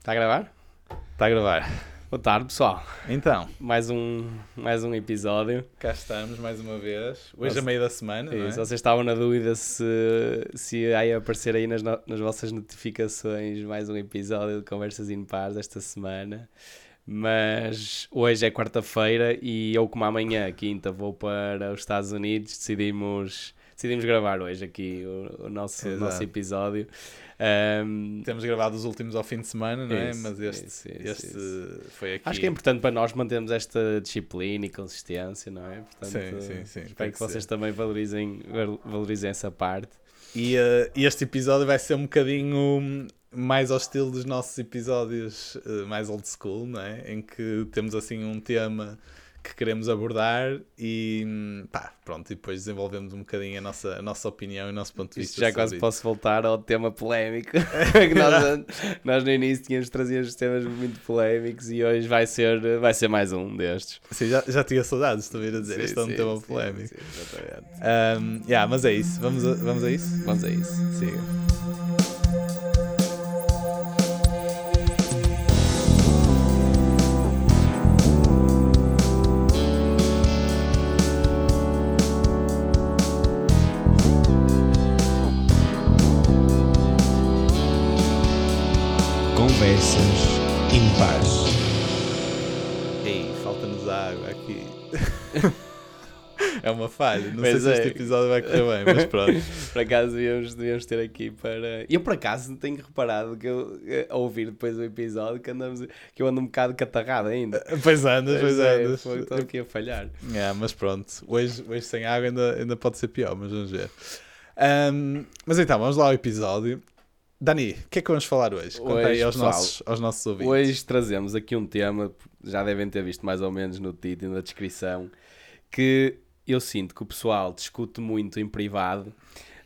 Está a gravar? Está a gravar. Boa tarde, pessoal. Então, Mais um, mais um episódio. cá estamos mais uma vez. Hoje a meio da semana, não é? Se vocês estavam na dúvida se, se ia aparecer aí nas, no- nas vossas notificações mais um episódio de Conversas Impares esta semana. Mas hoje é quarta-feira e eu, como amanhã, quinta, vou para os Estados Unidos, decidimos, decidimos gravar hoje aqui o, o nosso, o Exato. nosso episódio. Ahm, Temos gravado os últimos ao fim de semana, não é? Isso, Mas este, isso, este isso. foi aqui. Acho que é importante para nós mantermos esta disciplina e consistência, não é? Portanto, Sim, sim, sim, Espero que que vocês também valorizem, val- valorizem essa parte. E eh, este episódio vai ser um bocadinho mais ao estilo dos nossos episódios eh, mais old school, não é? Em que temos assim um tema que queremos abordar e hum, pá, pronto, e depois desenvolvemos um bocadinho a nossa, a nossa opinião e o nosso ponto de Isto vista. já sobre quase isso. posso voltar ao tema polémico. que nós, nós no início tínhamos trazido os temas muito polémicos e hoje vai ser, vai ser mais um destes. Sim, já, já tinha saudades, estou a vir a dizer. Sim, este é um tema sim, polémico. sim, exatamente. Um, yeah, mas é isso. Vamos a, vamos a isso? Vamos a isso. Siga. é uma falha. Não Pois sei se é. este episódio vai correr bem, mas pronto. Por acaso devíamos, devíamos ter aqui para. Eu por acaso tenho reparado que eu eh, a ouvir depois do episódio que, andamos, que eu ando um bocado catarrado ainda. Pois andas, pois é, andas. Estou aqui a falhar. Yeah, mas pronto, hoje, hoje sem água ainda, ainda pode ser pior, mas vamos ver. Um, mas então, vamos lá ao episódio. Dani, o que é que vamos falar hoje? Conta Hoje, aí aos pessoal, nossos, aos nossos ouvintes. Hoje trazemos aqui um tema, já devem ter visto mais ou menos no título, na descrição, que eu sinto que o pessoal discute muito em privado,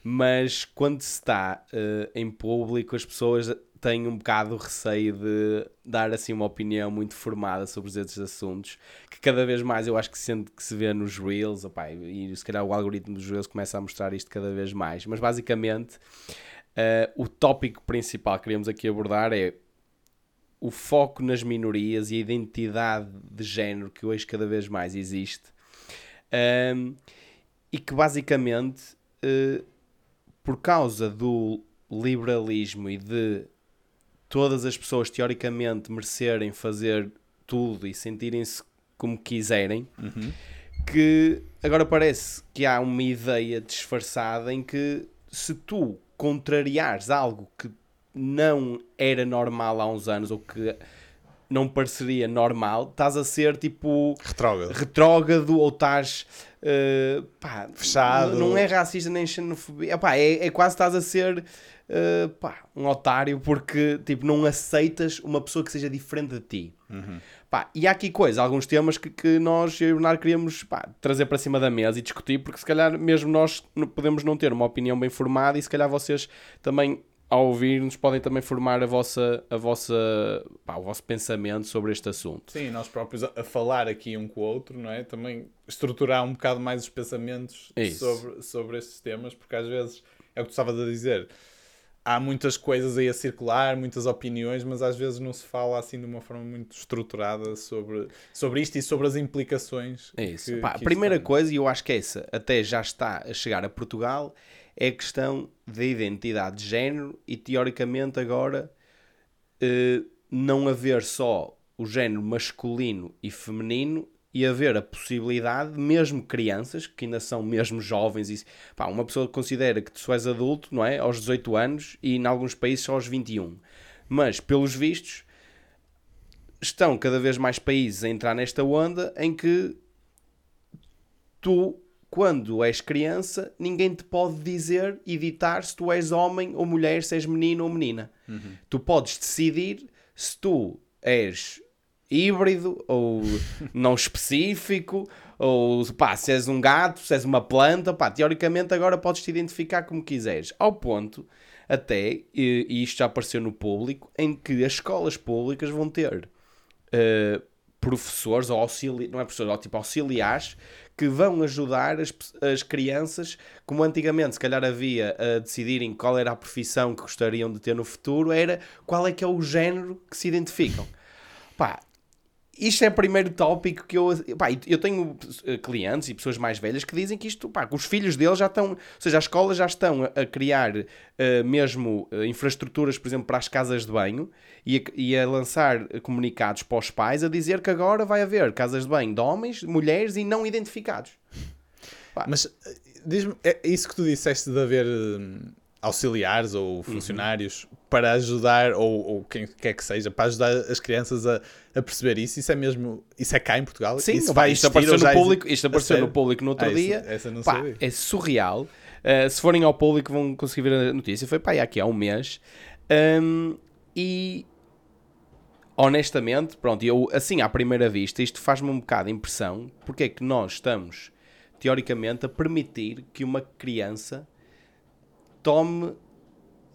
mas quando se está eh, em público as pessoas têm um bocado receio de dar assim uma opinião muito formada sobre esses assuntos, que cada vez mais eu acho que sente que se vê nos Reels, opá, e se calhar o algoritmo dos Reels começa a mostrar isto cada vez mais, mas basicamente eh, o tópico principal que queríamos aqui abordar é o foco nas minorias e a identidade de género que hoje cada vez mais existe Ahm, e que basicamente eh, por causa do liberalismo e de todas as pessoas teoricamente merecerem fazer tudo e sentirem-se como quiserem Uhum. que agora parece que há uma ideia disfarçada em que se tu contrariares algo que não era normal há uns anos ou que não pareceria normal, estás a ser tipo Retrógrado. retrógrado ou estás eh, pá, Fechado. Não é racista nem xenofobia, Epá, é, é quase estás a ser eh, pá, um otário porque tipo, não aceitas uma pessoa que seja diferente de ti. Uhum. Pá, e há aqui coisas, alguns temas que, que nós eu e o Bernardo queríamos pá, trazer para cima da mesa e discutir, porque se calhar mesmo nós podemos não ter uma opinião bem formada e se calhar vocês também, ao ouvir-nos, podem também formar a vossa, a vossa, pá, o vosso pensamento sobre este assunto. Sim, nós próprios a, falar aqui um com o outro, não é? Também estruturar um bocado mais os pensamentos Isso. sobre, sobre estes temas, porque às vezes é o que tu estavas a dizer. Há muitas coisas aí a circular, muitas opiniões, mas às vezes não se fala assim de uma forma muito estruturada sobre, sobre isto e sobre as implicações. É isso. que- Pá, que a primeira tem. coisa, e eu acho que essa até já está a chegar a Portugal, é a questão da identidade de género e teoricamente agora eh, não haver só o género masculino e feminino e haver a possibilidade, mesmo crianças, que ainda são mesmo jovens, e, pá, uma pessoa considera que tu só és adulto, não é? Aos 18 anos e em alguns países só aos 21. Mas, pelos vistos, estão cada vez mais países a entrar nesta onda em que tu, quando és criança, ninguém te pode dizer e ditar se tu és homem ou mulher, se és menino ou menina. Tu podes decidir se tu és híbrido ou não específico ou pá, se és um gato, se és uma planta, pá, teoricamente agora podes te identificar como quiseres. Ao ponto, até, e, e isto já apareceu no público, em que as escolas públicas vão ter eh, professores ou auxili não é professores, ou tipo auxiliares que vão ajudar as, as crianças, como antigamente se calhar havia a decidirem qual era a profissão que gostariam de ter no futuro, era qual é que é o género que se identificam. Pá, isto é o primeiro tópico que eu. Pá, eu tenho eh, clientes e pessoas mais velhas que dizem que isto, pá, que os filhos deles já estão. Ou seja, as escolas já estão a, criar uh, mesmo uh, infraestruturas, por exemplo, para as casas de banho e a, e a, lançar comunicados para os pais a dizer que agora vai haver casas de banho de homens, mulheres e não identificados. Pá. Mas diz-me, é isso que tu disseste de haver. Auxiliares ou uhum. funcionários uhum. Para ajudar, ou, ou, quem quer que seja, para ajudar as crianças a, a, perceber isso. Isso é mesmo, isso é cá em Portugal? Sim, isso vai isto apareceu no público, isto apareceu no público no outro ah, dia. Essa, essa pá, é surreal. Uh, se forem ao público vão conseguir ver a notícia. Foi pá, aqui há um mês. Um, e honestamente, pronto, eu assim à primeira vista, isto faz-me um bocado de impressão porque é que nós estamos, teoricamente, a permitir que uma criança tome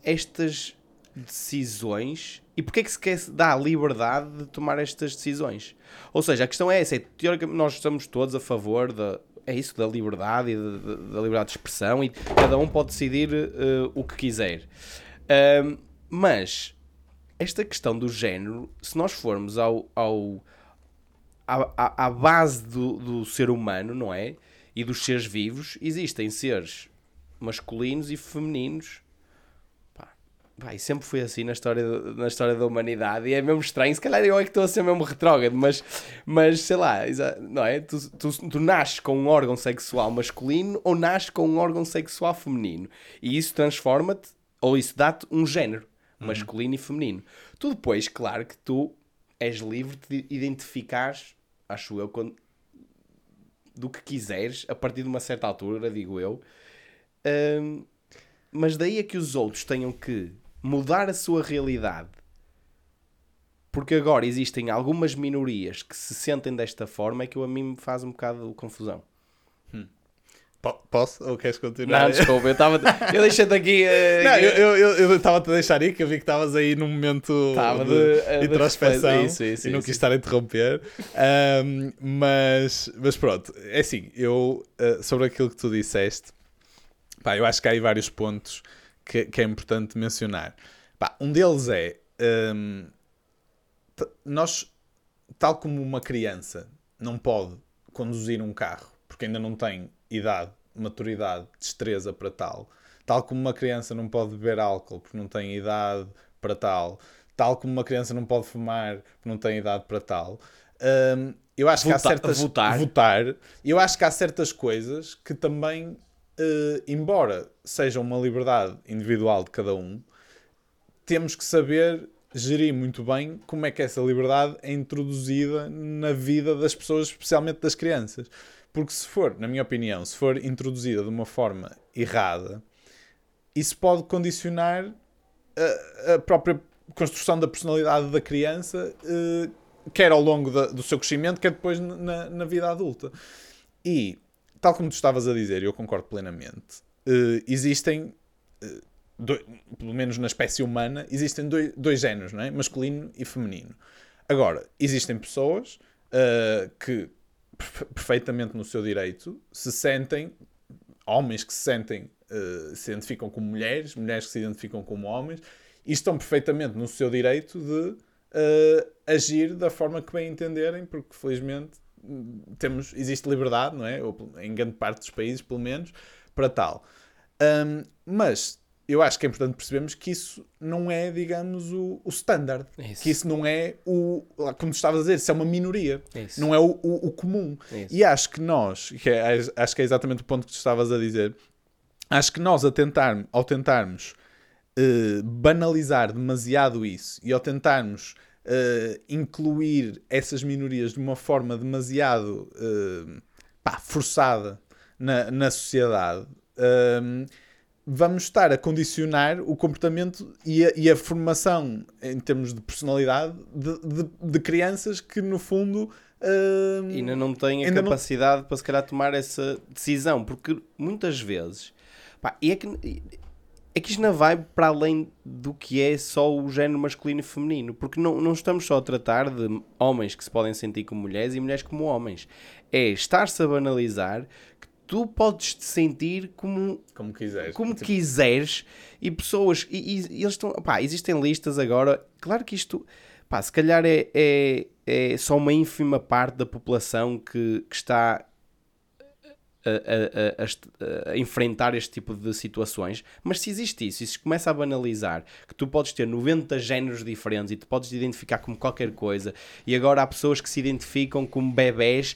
estas decisões e porque é que se quer dar a liberdade de tomar estas decisões? Ou seja, a questão é essa, é, teoricamente nós estamos todos a favor da, é isso, da liberdade e da liberdade de expressão e cada um pode decidir uh, o que quiser. Mas esta questão do género, se nós formos ao, ao à, à base do, do ser humano, não é? E dos seres vivos, existem seres masculinos e femininos. E sempre foi assim na história, na história da humanidade. E é mesmo estranho. Se calhar eu é que estou a ser mesmo retrógrado, mas, mas sei lá, não é? Tu, tu, tu nasces com um órgão sexual masculino ou nasces com um órgão sexual feminino. E isso transforma-te, ou isso dá-te um género uhum. masculino e feminino. Tu depois, claro que tu és livre de identificares, acho eu, quando, do que quiseres, a partir de uma certa altura, digo eu, um, mas daí é que os outros tenham que mudar a sua realidade. Porque agora existem algumas minorias que se sentem desta forma, é que eu, a mim me faz um bocado de confusão. Hum. Posso? Ou queres continuar? Não, desculpa, eu estava. Eu deixei-te aqui. Uh, não, eu estava-te a deixar aí, que eu vi que estavas aí num momento de, de, de introspeção isso, isso, e não isso, quis estar a interromper. Um, mas, mas pronto, é assim, eu uh, sobre aquilo que tu disseste, Pá, eu acho que há aí vários pontos que, que é importante mencionar. Pá, um deles é um, nós, tal como uma criança não pode conduzir um carro porque ainda não tem idade, maturidade, destreza para tal, tal como uma criança não pode beber álcool porque não tem idade para tal, tal como uma criança não pode fumar porque não tem idade para tal. Um, eu acho que há certas votar. votar. Eu acho que há certas coisas que também uh, embora seja uma liberdade individual de cada um, temos que saber gerir muito bem como é que essa liberdade é introduzida na vida das pessoas, especialmente das crianças. Porque se for, na minha opinião, se for introduzida de uma forma errada, isso pode condicionar a, a própria construção da personalidade da criança, uh, quer ao longo da, do seu crescimento, quer depois na, na vida adulta. E tal como tu estavas a dizer, e eu concordo plenamente, uh, existem, uh, pelo menos na espécie humana, existem dois, dois géneros, não é? masculino e feminino. Agora, existem pessoas uh, que, perfeitamente no seu direito, se sentem, homens que se sentem, se identificam como mulheres, mulheres que se identificam como homens, e estão perfeitamente no seu direito de agir da forma que bem entenderem, porque felizmente temos, existe liberdade, não é? Ou, em grande parte dos países, pelo menos, para tal. Um, mas eu acho que é importante percebermos que isso não é, digamos, o, o standard. Isso. Que isso não é o. Como tu estavas a dizer, isso é uma minoria. Isso. Não é o, o, o comum. Isso. E acho que nós, que é, acho que é exatamente o ponto que tu estavas a dizer, acho que nós, a tentar, ao tentarmos uh, banalizar demasiado isso e ao tentarmos uh, incluir essas minorias de uma forma demasiado uh, pá, forçada na, na sociedade, uh, vamos estar a condicionar o comportamento e a, e a formação em termos de personalidade de, de, de crianças que, no fundo. Uh, ainda não têm a capacidade não... para se calhar tomar essa decisão, porque muitas vezes pá, é que é que isto não vai para além do que é só o género masculino e feminino, porque não, não estamos só a tratar de homens que se podem sentir como mulheres e mulheres como homens. É estar-se a banalizar que tu podes te sentir como Como quiseres. como Tipo, quiseres e pessoas e, e- e eles estão pá, existem listas agora claro que isto pá, se calhar é, é, é só uma ínfima parte da população que, que está a, a- a- a enfrentar este tipo de situações mas se existe isso e se começa a banalizar que tu podes ter 90 géneros diferentes e tu podes te identificar como qualquer coisa e agora há pessoas que se identificam como bebés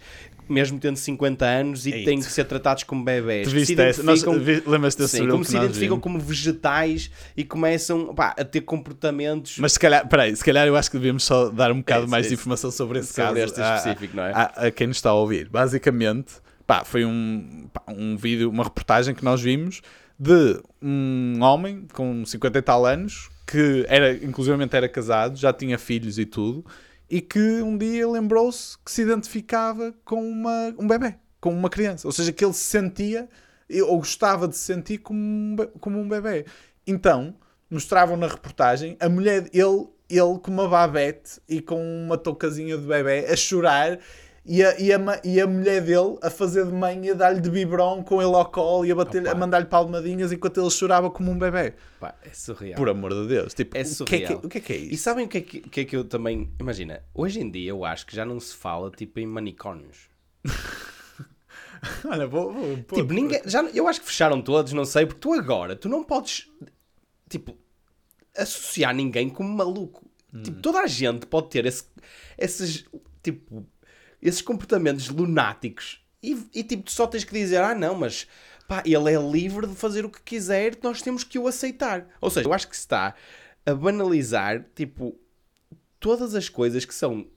mesmo tendo 50 anos e Eita. têm que ser tratados como bebés Tu viste essa? Lembras-te desse Sim, como se identificam como vegetais e começam pá, a ter comportamentos Mas se calhar, peraí, se calhar eu acho que devíamos só dar um bocado É, mais é, de informação sobre esse sobre caso. este a- específico, não é? A, a quem nos está a ouvir. Basicamente, pá, foi um, um vídeo, uma reportagem que nós vimos de um homem com 50 e tal anos que era, inclusivamente era casado, já tinha filhos e tudo, e que um dia lembrou-se que se identificava com uma, um bebê, com uma criança. Ou seja, que ele se sentia ou gostava de se sentir como um, como um bebê. Então, mostravam na reportagem a mulher, ele, ele com uma babete e com uma toucazinha de bebê a chorar e a, e a, e a mulher dele a fazer de mãe e a dar-lhe de biberon com ele ao colo e a, bater, a mandar-lhe palmadinhas enquanto ele chorava como um bebê. Pá, é surreal. Por amor de Deus. Tipo, É o, que é que, surreal. o que é que é E isso? sabem o que é que, que é que eu também. Imagina, hoje em dia eu acho que já não se fala tipo em manicômios. Olha, vou, vou pôr- Tipo, ninguém. Já, eu acho que fecharam todos, não sei, porque tu agora, tu não podes. Tipo, associar ninguém como maluco. Tipo, toda a gente pode ter esse- esses. Tipo, esses comportamentos lunáticos. E, e tipo, tu só tens que dizer, ah não, mas pá, ele é livre de fazer o que quiser, nós temos que o aceitar. Ou seja, eu acho que se está a banalizar, tipo, todas as coisas que são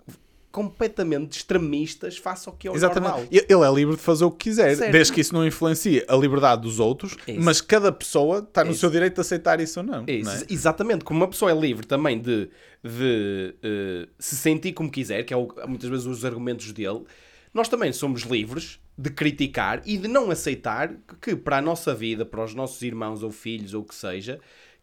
completamente extremistas face ao que é o normal. Exatamente. E- Ele é livre de fazer o que quiser, Certo. desde que isso não influencie a liberdade dos outros, Isso. mas cada pessoa está no Isso. seu direito de aceitar isso ou não. Não é? Exatamente, como uma pessoa é livre também de, de eh, se sentir como quiser, que é o- muitas vezes os argumentos dele, nós também somos livres de criticar e de não aceitar que para a nossa vida, para os nossos irmãos ou filhos ou o que seja,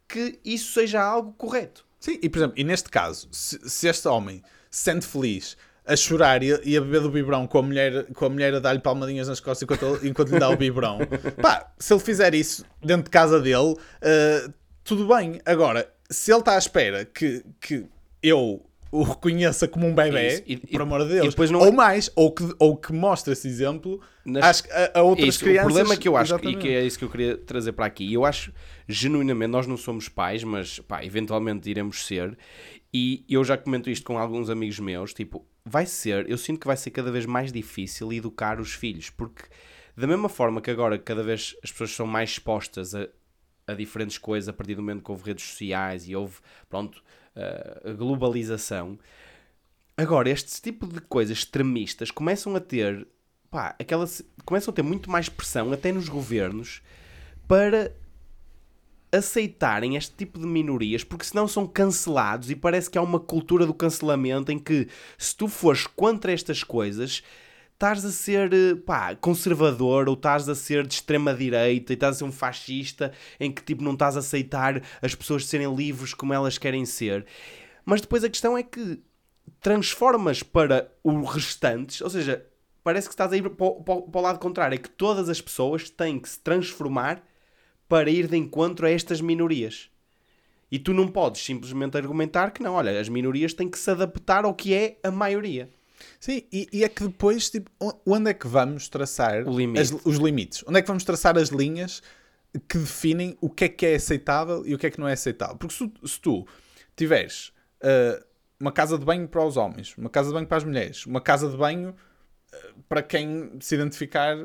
que isso seja algo correto. Sim, e por exemplo, e neste caso, se, se este homem se sente feliz a chorar e a, e a beber do biberão com a mulher, com a, mulher a dar-lhe palmadinhas nas costas enquanto, enquanto lhe dá o biberão, pá, se ele fizer isso dentro de casa dele, eh, tudo bem. Agora, se ele está à espera que, que eu o reconheça como um bebê, e- por e- amor de e Deus, não ou é- mais, ou que, ou que mostre esse exemplo Nas- a, a outras Isso, crianças. o problema que eu acho, e Exatamente. que é isso que eu queria trazer para aqui, eu acho genuinamente, nós não somos pais, mas pá, eventualmente iremos ser, e eu já comento isto com alguns amigos meus, tipo, vai ser, eu sinto que vai ser cada vez mais difícil educar os filhos, porque da mesma forma que agora cada vez as pessoas são mais expostas a, a diferentes coisas a partir do momento que houve redes sociais e houve, pronto, a a globalização, Agora, este tipo de coisas extremistas começam a ter, pá, aquela, começam a ter muito mais pressão, até nos governos, para aceitarem este tipo de minorias, porque senão são cancelados e parece que há uma cultura do cancelamento em que se tu fores contra estas coisas, estás a ser, eh, pá, conservador ou estás a ser de extrema direita e estás a ser um fascista em que tipo não estás a aceitar as pessoas serem livres como elas querem ser. Mas depois a questão é que transformas para o restantes, ou seja, parece que estás a ir para o, para o- para o lado contrário, é que todas as pessoas têm que se transformar para ir de encontro a estas minorias. E tu não podes simplesmente argumentar que não, olha, as minorias têm que se adaptar ao que é a maioria. Sim, e, e é que depois, tipo, onde é que vamos traçar limite. as- os limites? Onde é que vamos traçar as linhas que definem o que é que é aceitável e o que é que não é aceitável? Porque se, tu- se tu tiveres ah, uma casa de banho para os homens, uma casa de banho para as mulheres, uma casa de banho ah, para quem se identificar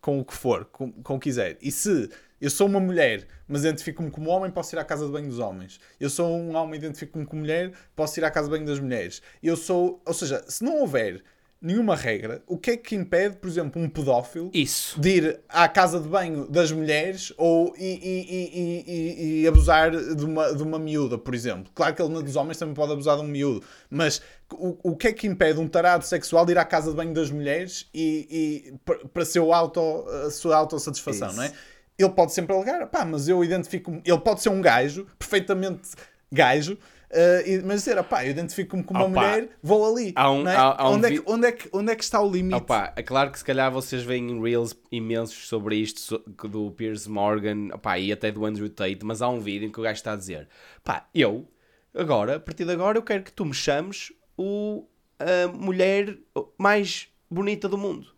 com o que for, com, com o que quiser, e se eu sou uma mulher, mas identifico-me como homem, posso ir à casa de banho dos homens. Eu sou um homem, identifico-me como mulher, posso ir à casa de banho das mulheres. Eu sou, ou seja, se não houver nenhuma regra, o que é que impede, por exemplo, um pedófilo Isso. de ir à casa de banho das mulheres ou e, e- e- e- abusar de uma, de uma miúda, por exemplo. Claro que ele dos homens também pode abusar de um miúdo, mas o, o que é que impede um tarado sexual de ir à casa de banho das mulheres e, para- para seu auto, a sua autossatisfação, Isso. não é? Ele pode sempre alegar, pá, mas eu identifico ele pode ser um gajo, perfeitamente gajo, Uh, mas dizer, pá, eu identifico-me com uma Opa, mulher, vou ali. há um- é? há- há um onde, é vi- que, onde, é que, onde é que está o limite? Opa, é claro que se calhar vocês veem reels imensos sobre isto so- do Piers Morgan opa, e até do Andrew Tate, mas há um vídeo em que o gajo está a dizer: pá, eu, agora, a partir de agora, eu quero que tu me chames o, a mulher mais bonita do mundo.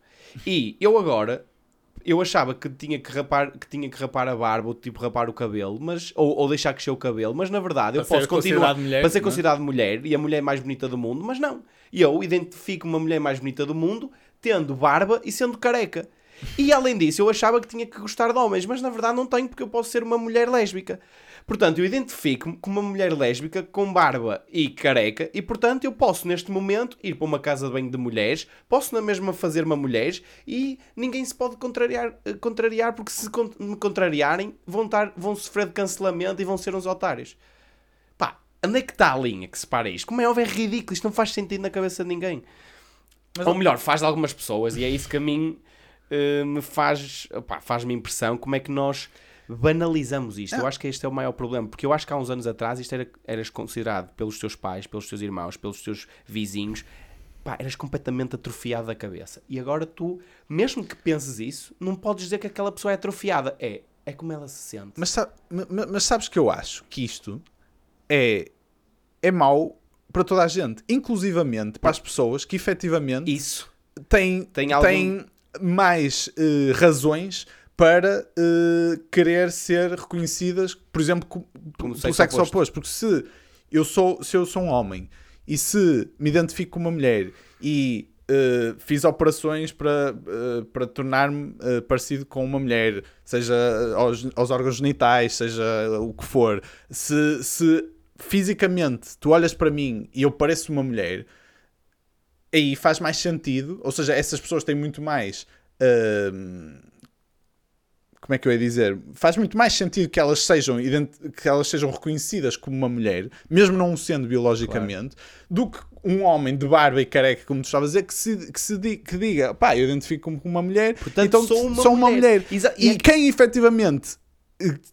E eu agora. Eu achava que tinha que rapar, que tinha que rapar a barba, ou tipo rapar o cabelo, mas ou, ou deixar crescer o cabelo, mas na verdade eu Para posso continuar mulher, para ser é? considerado mulher e a mulher mais bonita do mundo, mas não. Eu identifico uma mulher mais bonita do mundo tendo barba e sendo careca. E além disso, eu achava que tinha que gostar de homens, mas na verdade não tenho porque eu posso ser uma mulher lésbica. Portanto, eu identifico-me como uma mulher lésbica com barba e careca e, portanto, eu posso neste momento ir para uma casa de banho de mulheres, posso na mesma fazer uma mulher e ninguém se pode contrariar, eh, contrariar porque se me contrariarem vão, estar, vão sofrer de cancelamento e vão ser uns otários. Pá, onde é que está a linha que separa isto? Como é óbvio, é ridículo, isto não faz sentido na cabeça de ninguém. Ou melhor, faz de algumas pessoas, e é isso que a mim eh, me faz, opá, faz-me impressão como é que nós banalizamos isto. Eu acho que este é o maior problema, porque eu acho que há uns anos atrás isto era, eras considerado pelos teus pais, pelos teus irmãos, pelos teus vizinhos, pá, eras completamente atrofiado da cabeça. E agora tu, mesmo que penses isso, não podes dizer que aquela pessoa é atrofiada. É, é como ela se sente. Mas, sa- ma- ma- mas sabes que eu acho que isto é, é mau para toda a gente, inclusivamente para as pessoas que efetivamente Isso. têm, Tem têm, algum- mais eh, razões para eh, querer ser reconhecidas, por exemplo, co- Como pelo sexo sexo oposto. oposto. Porque se eu sou, se eu sou um homem e se me identifico com uma mulher e eh, fiz operações para, eh, para tornar-me eh, parecido com uma mulher, seja aos, aos órgãos genitais, seja o que for, se, se fisicamente tu olhas para mim e eu pareço uma mulher, aí faz mais sentido, ou seja, essas pessoas têm muito mais. hum, como é que eu ia dizer? Faz muito mais sentido que elas sejam, que elas sejam reconhecidas como uma mulher, mesmo não sendo biologicamente, do que um homem de barba e careca, como tu estavas a dizer, que, se, que, se di- que diga, pá, eu identifico-me como uma mulher, Portanto, então sou uma sou uma mulher. mulher. Exa- E, e que- quem efetivamente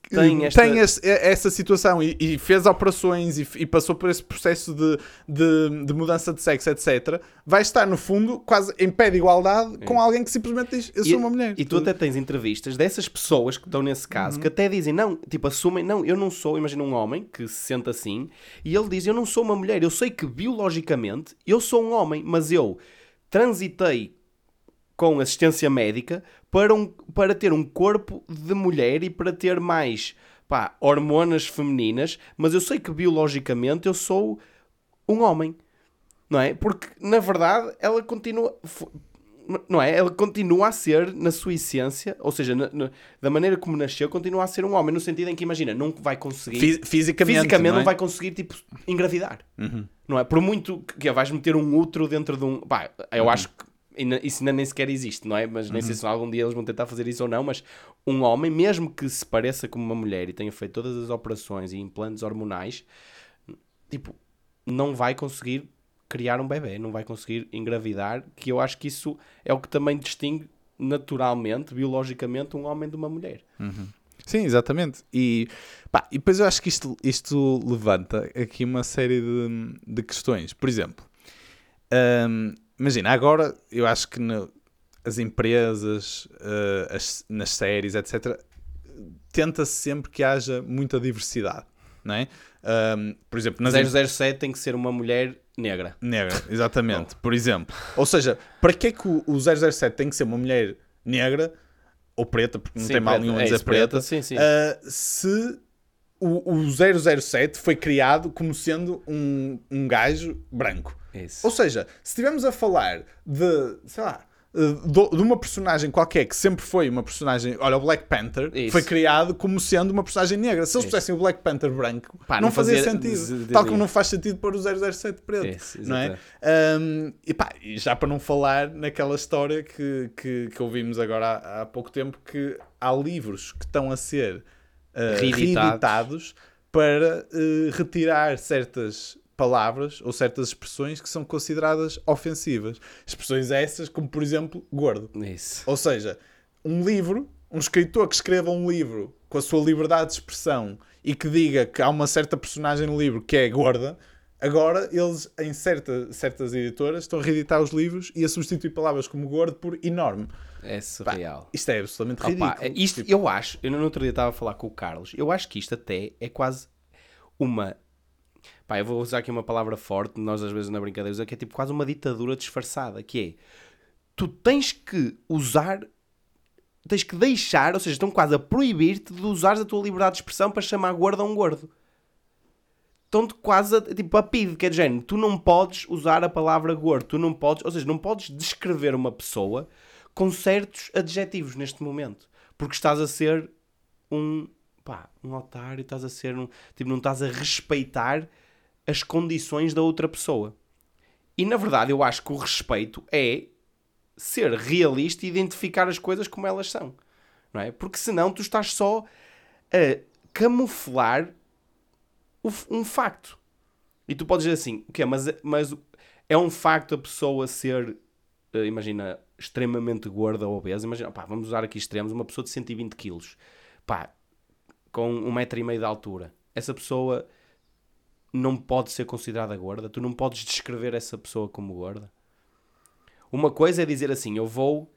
Tem eh, esta- tem esse- essa situação e, e fez operações e, e passou por esse processo de, de, de mudança de sexo, etc., vai estar, no fundo, quase em pé de igualdade com alguém que simplesmente diz: Eu sou uma mulher. E tu até tens entrevistas dessas pessoas que estão nesse caso que até dizem, não, tipo, assumem, não, eu não sou, imagina um homem que se sente assim, e ele diz, eu não sou uma mulher, eu sei que biologicamente eu sou um homem, mas eu transitei com assistência médica para, um, para ter um corpo de mulher e para ter mais pá, hormonas femininas, mas eu sei que biologicamente eu sou um homem, não é? Porque na verdade ela continua, não é? Ela continua a ser na sua essência, ou seja, na- na- da maneira como nasceu, continua a ser um homem, no sentido em que imagina, não vai conseguir Fi- fisicamente, fisicamente não não, é? vai conseguir tipo engravidar. Não é? Por muito que, que vais meter um útero dentro de um. Pá, eu acho que isso ainda nem sequer existe, não é? Mas nem sei se algum dia eles vão tentar fazer isso ou não. Mas um homem, mesmo que se pareça como uma mulher e tenha feito todas as operações e implantes hormonais, tipo, não vai conseguir criar um bebê, não vai conseguir engravidar. Que eu acho que isso é o que também distingue naturalmente, biologicamente, um homem de uma mulher. Sim, exatamente. E, pá, e depois eu acho que isto, isto levanta aqui uma série de, de questões. Por exemplo, hum, imagina, agora eu acho que no- as empresas, eh, as- nas séries, etc., tenta-se sempre que haja muita diversidade, não é? Hum, por exemplo, nas em- 007 tem que ser uma mulher negra. Negra, exatamente. Por exemplo. Ou seja, para que é que o, o 007 tem que ser uma mulher negra ou preta, porque não Sim, tem mal nenhum É dizer preta, preta, sim, sim. ah, se o, o 007 foi criado como sendo um, um gajo branco. Isso. Ou seja, se estivermos a falar de, sei lá, eh, de uma personagem qualquer que sempre foi uma personagem. Olha, o Black Panther Isso. foi criado como sendo uma personagem negra. Se eles pusessem o Black Panther branco, Pá, não, não fazia, sentido. Tal como não faz sentido pôr o 007 preto. Isso, não é? Um, e pá, e já para não falar naquela história que, que, que ouvimos agora há, há pouco tempo, que há livros que estão a ser uh, Reeditados. reeditados para uh, retirar certas palavras ou certas expressões que são consideradas ofensivas. Expressões essas como, por exemplo, gordo. Isso. Ou seja, um livro um escritor que escreva um livro com a sua liberdade de expressão e que diga que há uma certa personagem no livro que é gorda, agora eles, em certa, certas editoras, estão a reeditar os livros e a substituir palavras como gordo por enorme. É surreal. Isto é absolutamente Opa, ridículo. é isto, Tipo, eu acho, eu no outro dia estava a falar com o Carlos, eu acho que isto até é quase uma. Pá, eu vou usar aqui uma palavra forte, nós às vezes na brincadeira usamos, que é tipo quase uma ditadura disfarçada, que é tu tens que usar, tens que deixar, ou seja, estão quase a proibir-te de usares a tua liberdade de expressão para chamar gordo a um gordo. Estão-te quase a, tipo, a pedir, que é de género, tu não podes usar a palavra gordo, tu não podes, ou seja, não podes descrever uma pessoa com certos adjetivos neste momento, porque estás a ser um, pá, um otário, estás a ser um, tipo, não estás a respeitar as condições da outra pessoa. E na verdade eu acho que o respeito é ser realista e identificar as coisas como elas são. Não é? Porque senão tu estás só a camuflar um facto. E tu podes dizer assim, o quê? Mas, mas é um facto a pessoa ser, eh, imagina, extremamente gorda ou obesa. Imagina, pá, vamos usar aqui extremos, uma pessoa de 120 quilos, pá, com um metro e meio de altura. Essa pessoa não pode ser considerada gorda. Tu não podes descrever essa pessoa como gorda. Uma coisa é dizer assim, eu vou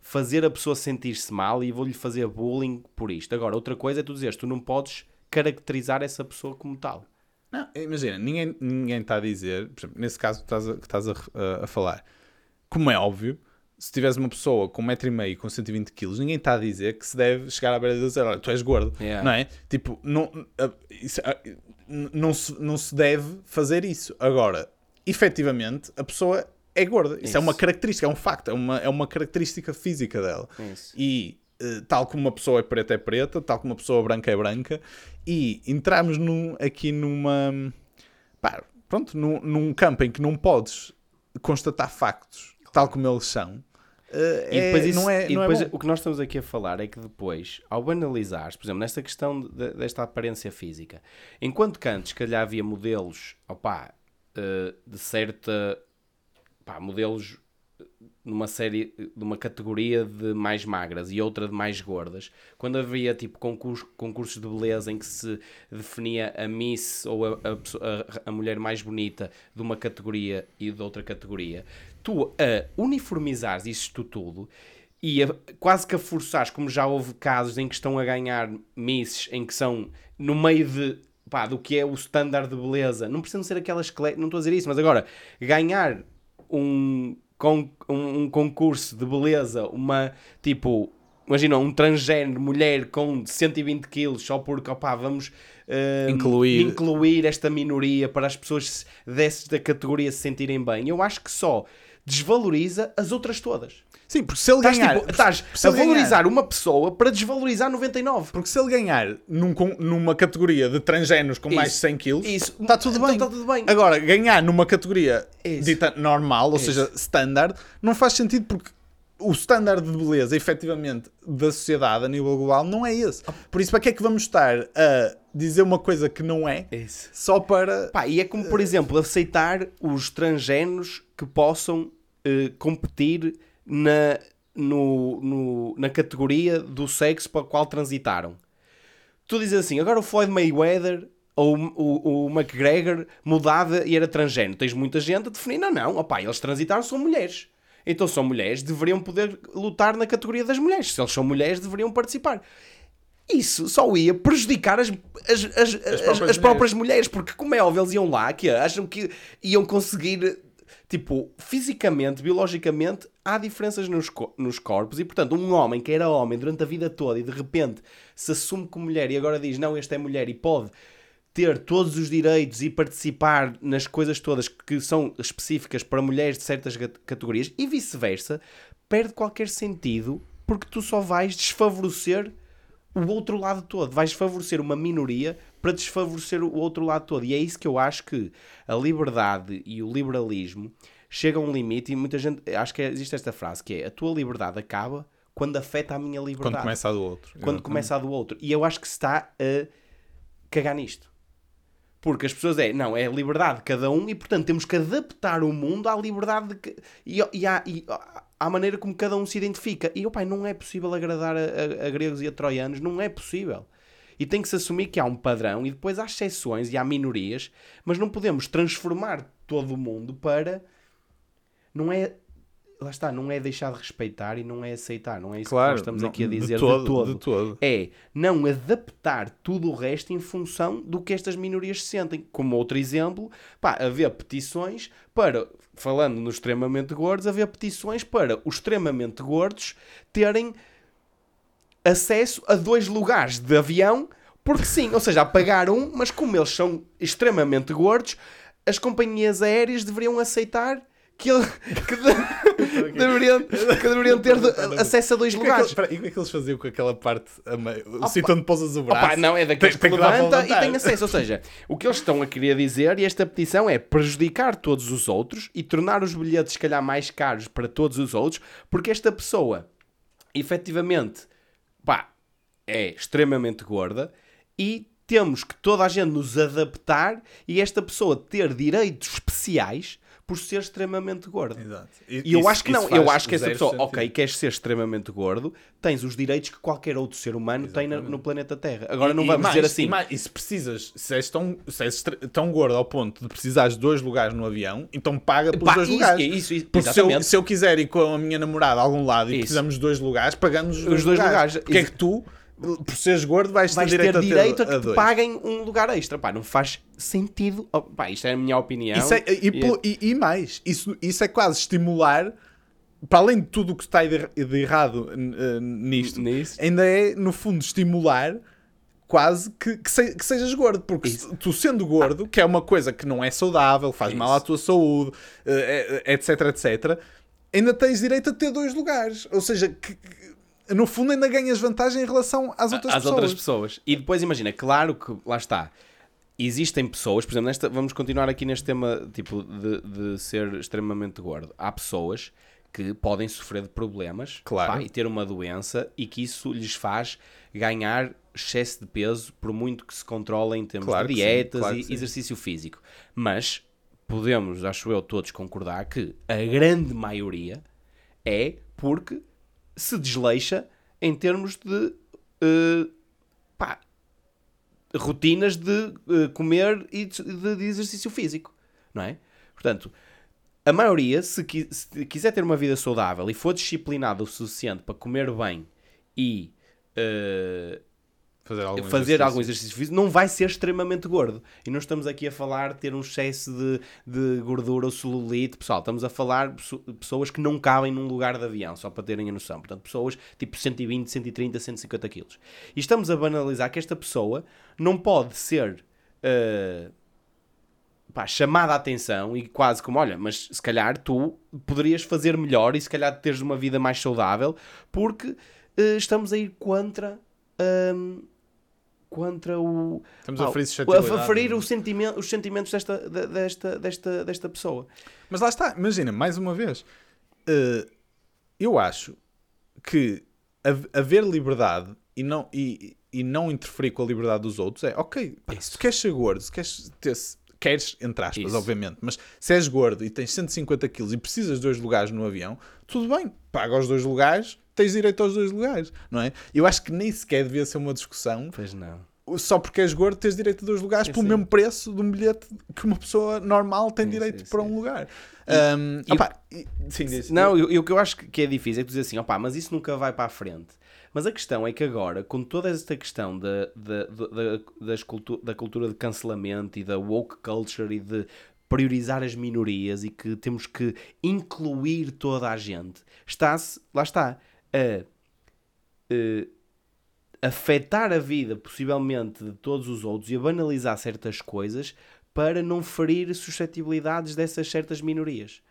fazer a pessoa sentir-se mal e vou-lhe fazer bullying por isto. Agora, outra coisa é tu dizeres, tu não podes caracterizar essa pessoa como tal. Não, imagina, ninguém, ninguém está a dizer, por exemplo, nesse caso que estás a, que estás a, a- a falar, como é óbvio, se tiveres uma pessoa com 1,5m com 120 kg, ninguém está a dizer que se deve chegar à beira de dizer, olha, tu és gordo, Yeah. não é? Tipo, não, isso- não, se, não se deve fazer isso. Agora, efetivamente, a pessoa é gorda. Isso, é uma Isso. característica, é um facto, é uma, é uma característica física dela. Isso. E eh, tal como uma pessoa é preta é preta, tal como uma pessoa branca é branca, e entramos num- aqui numa pá, pronto, num, num campo em que não podes constatar factos tal como eles são. Eh, E é- depois, isso- não é, e é depois bom. o que nós estamos aqui a falar é que depois, ao banalizares, por exemplo, nesta questão de- desta aparência física, enquanto que antes, se calhar, havia modelos, opá, eh, de certa, pá, modelos numa série, numa categoria de mais magras e outra de mais gordas, quando havia tipo concurso, concursos de beleza em que se definia a Miss ou a, a, a- mulher mais bonita de uma categoria e de outra categoria, tu a uniformizares isto tudo e a- quase que a forçares, como já houve casos em que estão a ganhar Misses em que são no meio de pá, do que é o standard de beleza, não precisam ser aquelas não estou a dizer isso, mas agora ganhar um, con- um, um concurso de beleza, uma tipo, imagina um transgénero mulher com 120 quilos só porque opá, vamos hum, Incluir. incluir esta minoria para as pessoas desta categoria se sentirem bem. Eu acho que só desvaloriza as outras todas. Sim, porque se ele Estás, ganhar, tipo, estás se a ele ganhar- valorizar uma pessoa para desvalorizar 99. porque se ele ganhar num numa categoria de transgéneros com mais de Isso, 100 quilos, isso. está tudo Então bem. está tudo bem. Agora, ganhar numa categoria Isso. dita normal, ou seja, standard, não faz sentido porque o standard de beleza, efetivamente, da sociedade a nível global não é esse. Por isso, para que é que vamos estar a dizer uma coisa que não é Isso. só para. Pá, e é como, por exemplo, aceitar os transgéneros que possam eh, competir na, no, no- na categoria do sexo para o qual transitaram. Tu dizes assim, agora o Floyd Mayweather ou o, o, McGregor mudava e era transgénero. Tens muita gente a definir, não, não, opá, eles transitaram, são mulheres. Então são mulheres, deveriam poder lutar na categoria das mulheres. Se eles são mulheres, deveriam participar. Isso só ia prejudicar as, as, as, as, próprias as próprias mulheres, porque como é óbvio, eles iam lá, que acham que iam conseguir, tipo, fisicamente, biologicamente, há diferenças nos, co- nos corpos, e portanto, um homem que era homem durante a vida toda e de repente se assume como mulher e agora diz, não, este é mulher e pode ter todos os direitos e participar nas coisas todas que são específicas para mulheres de certas categorias e vice-versa, perde qualquer sentido porque tu só vais desfavorecer o outro lado todo. Vais favorecer uma minoria para desfavorecer o outro lado todo. E é isso que eu acho que a liberdade e o liberalismo chegam a um limite e muita gente... Acho que existe esta frase que é a tua liberdade acaba quando afeta a minha liberdade. Quando começa a do outro. Quando começa a do outro. E eu acho que se está a cagar nisto. Porque as pessoas é, não, é a liberdade de cada um e, portanto, temos que adaptar o mundo à liberdade de e, e, à, e à maneira como cada um se identifica. E, opa, não é possível agradar a, a, a gregos e a troianos, não é possível. E tem que se assumir que há um padrão e depois há exceções e há minorias, mas não podemos transformar todo o mundo para. Não é lá está, não é deixar de respeitar e não é aceitar, não é isso Claro, que nós estamos não- aqui a de dizer de todo, todo. de todo. É não adaptar tudo o resto em função do que estas minorias sentem. Como outro exemplo, pá, haver petições para, falando nos extremamente gordos, haver petições para os extremamente gordos terem acesso a dois lugares de avião, porque sim, ou seja, a pagar um, mas como eles são extremamente gordos, as companhias aéreas deveriam aceitar que, ele, que, de- deveriam, que deveriam ter acesso a dois é lugares. E o que é que eles faziam com aquela parte, a meio? o sítio onde pousas o braço? Opa, não, é daqueles Tem- que que levanta e tem acesso. Ou seja, o que eles estão a querer dizer, e esta petição é prejudicar todos os outros e tornar os bilhetes, se calhar, mais caros para todos os outros, porque esta pessoa, efetivamente, pá, é extremamente gorda e temos que toda a gente nos adaptar e esta pessoa ter direitos especiais por ser extremamente gorda. Exato. E eu Isso- acho que não, eu acho que essa pessoa, sentido. ok, queres ser extremamente gordo, tens os direitos que qualquer outro ser humano tem na- no planeta Terra. Agora não E- vamos e dizer mais- assim. E, mais- e se precisas, se és, tão, se és tão gordo ao ponto de precisares de dois lugares no avião, então paga pelos Pá, dois isso, lugares. isso, isso, Porque se eu, exatamente. se eu quiser ir com a minha namorada a algum lado e Isso. precisamos de dois lugares, pagamos os dois, dois lugares. lugares. Porque é que tu, por seres gordo, vais, vais ter direito, ter direito a, a, ter, que te dois. paguem um lugar extra. Pá, não faz sentido. Oh, pá, isto é a minha opinião. Isso é- e, pelo- e- e mais, isso, isso é quase estimular, para além de tudo o que está de, de errado eh, nisto, Nisso. ainda é, no fundo, estimular quase que, que, se- que sejas gordo. Porque se- tu sendo gordo, que é uma coisa que não é saudável, faz mal à Isso. tua saúde, eh, eh, etc, etc, ainda tens direito a ter dois lugares. Ou seja, que, que, no fundo ainda ganhas vantagem em relação às outras às pessoas. outras pessoas. E depois imagina, claro que lá está. Existem pessoas, por exemplo, nesta, vamos continuar aqui neste tema tipo de, de ser extremamente gordo. Há pessoas que podem sofrer de problemas Claro. pá, e ter uma doença e que isso lhes faz ganhar excesso de peso por muito que se controlem em termos Claro de sim, dietas claro e exercício físico. Mas podemos, acho eu, todos concordar que a grande maioria é porque se desleixa em termos de eh, pá, rotinas de eh, comer e de, de- exercício físico, não é? Portanto, a maioria, se, qui- se quiser ter uma vida saudável e for disciplinado o suficiente para comer bem e eh, Fazer algum fazer exercício. algum exercício físico, não vai ser extremamente gordo. E não estamos aqui a falar de ter um excesso de, de gordura ou celulite. Pessoal, estamos a falar pessoas que não cabem num lugar de avião, só para terem a noção. Portanto, pessoas tipo 120, 130, 150 quilos. E estamos a banalizar que esta pessoa não pode ser eh, pá, chamada a atenção e quase como, olha, mas se calhar tu poderias fazer melhor e se calhar teres uma vida mais saudável porque eh, estamos a ir contra hum, contra o Estamos pá, a ferir a, ferir é? o sentimento, os sentimentos desta, de- desta, desta, desta pessoa. Mas lá está, imagina, mais uma vez, eh, eu acho que hav- haver liberdade e não, e, e não interferir com a liberdade dos outros é ok, pá, se tu queres ser gordo, se queres ter. Queres, entre aspas, Isso. obviamente, mas se és gordo e tens 150 quilos e precisas de dois lugares no avião, tudo bem, paga os dois lugares, tens direito aos dois lugares, não é? Eu acho que nem sequer devia ser uma discussão Pois não. só porque és gordo tens direito a dois lugares Sim, pelo mesmo preço de um bilhete que uma pessoa normal tem Sim, direito sim, para um lugar. Um, e opá, e- sim, Não, e o que eu acho que- que é difícil é tu dizer assim, opá, mas isso nunca vai para a frente. Mas a questão é que agora, com toda esta questão da, da, da, das cultu da cultura de cancelamento e da woke culture e de priorizar as minorias e que temos que incluir toda a gente, está-se, lá está, a eh, afetar a vida, possivelmente, de todos os outros e a banalizar certas coisas para não ferir suscetibilidades dessas certas minorias.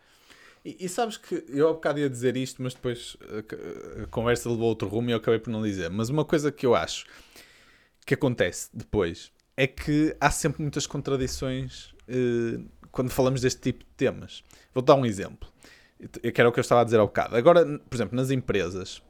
E, e sabes que eu há bocado ia dizer isto, mas depois a, a conversa levou outro rumo e eu acabei por não dizer. Mas uma coisa que eu acho que acontece depois é que há sempre muitas contradições eh, quando falamos deste tipo de temas. Vou dar um exemplo, que era o que eu estava a dizer há bocado. Agora, por exemplo, nas empresas,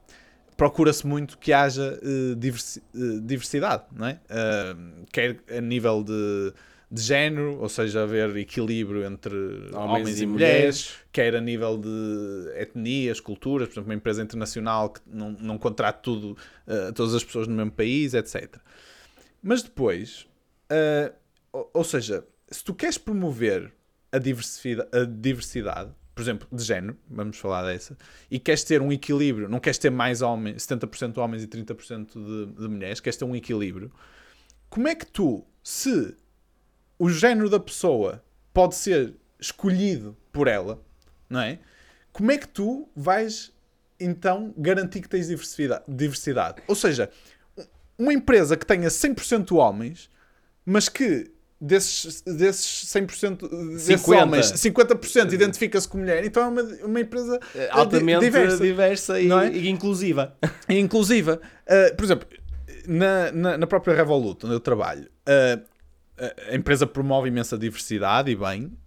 procura-se muito que haja eh, diversi- eh, diversidade, não é? Ah, quer a nível de, de género, ou seja, haver equilíbrio entre homens, Homens e e mulheres, mulheres. quer a nível de etnias, culturas, por exemplo, uma empresa internacional que não, não contrata tudo, eh, todas as pessoas no mesmo país, etc. Mas depois, eh, ou, ou seja, se tu queres promover a diversidade, a diversidade, por exemplo, de género, vamos falar dessa, e queres ter um equilíbrio, não queres ter mais homens, 70% de homens e 30% de, de mulheres, queres ter um equilíbrio, como é que tu, se o género da pessoa pode ser escolhido por ela, não é? Como é que tu vais então garantir que tens diversidade? diversidade? Ou seja, uma empresa que tenha 100% homens, mas que desses, desses 100% desses 50. homens, 50% identifica-se com mulher, então é uma, uma empresa eh, di- altamente diversa. diversa, e, é? e inclusiva. E inclusiva, uh, por exemplo, na, na, na própria Revolut, onde eu trabalho, uh, a- empresa promove imensa diversidade e bem,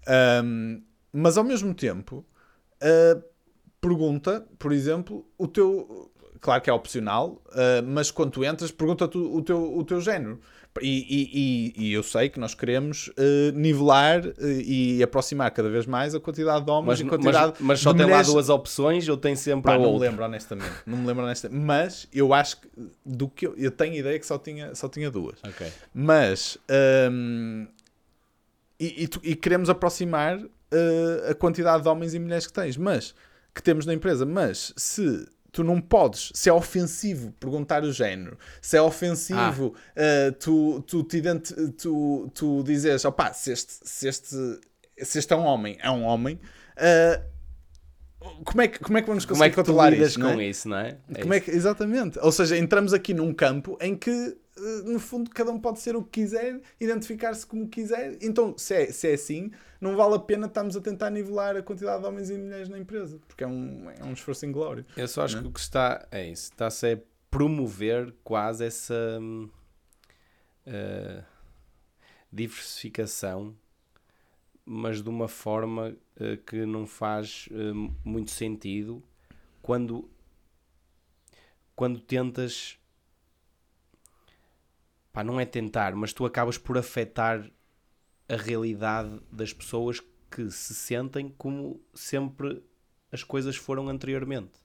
um, mas ao mesmo tempo uh, pergunta, por exemplo, o teu. Claro que é opcional, uh, mas quando tu entras, pergunta-te o, o teu, o teu género. E, e- e- e eu sei que nós queremos uh, nivelar uh, e aproximar cada vez mais a quantidade de homens Mas, e mas, quantidade mas só de tem mulheres lá duas opções, eu tenho sempre Pá, a não me outra. lembro honestamente. Não me lembro honestamente. Mas eu acho que do que eu, eu tenho ideia que só tinha, só tinha duas. Ok. Mas hum, e, e tu- e queremos aproximar uh, a quantidade de homens e mulheres que tens, mas que temos na empresa. Mas se tu não podes, se é ofensivo perguntar o género, se é ofensivo uh, tu, tu, te tu, tu dizes, opá, se este, se, este, se este é um homem, é um homem. uh, como é, que, como é que vamos conseguir Como é que tu controlar lidas isso? não com é? isso, não é? É Como é isso. que, exatamente. Ou seja, entramos aqui num campo em que, no fundo, cada um pode ser o que quiser, identificar-se como quiser. Então, se é, se é assim, não vale a pena estarmos a tentar nivelar a quantidade de homens e mulheres na empresa, porque é um, é um esforço inglório. Eu só acho Né? que o que está é isso, está-se a promover quase essa eh, diversificação, mas de uma forma eh, que não faz eh, muito sentido quando quando tentas pá, não é tentar, mas tu acabas por afetar a realidade das pessoas que se sentem como sempre as coisas foram anteriormente.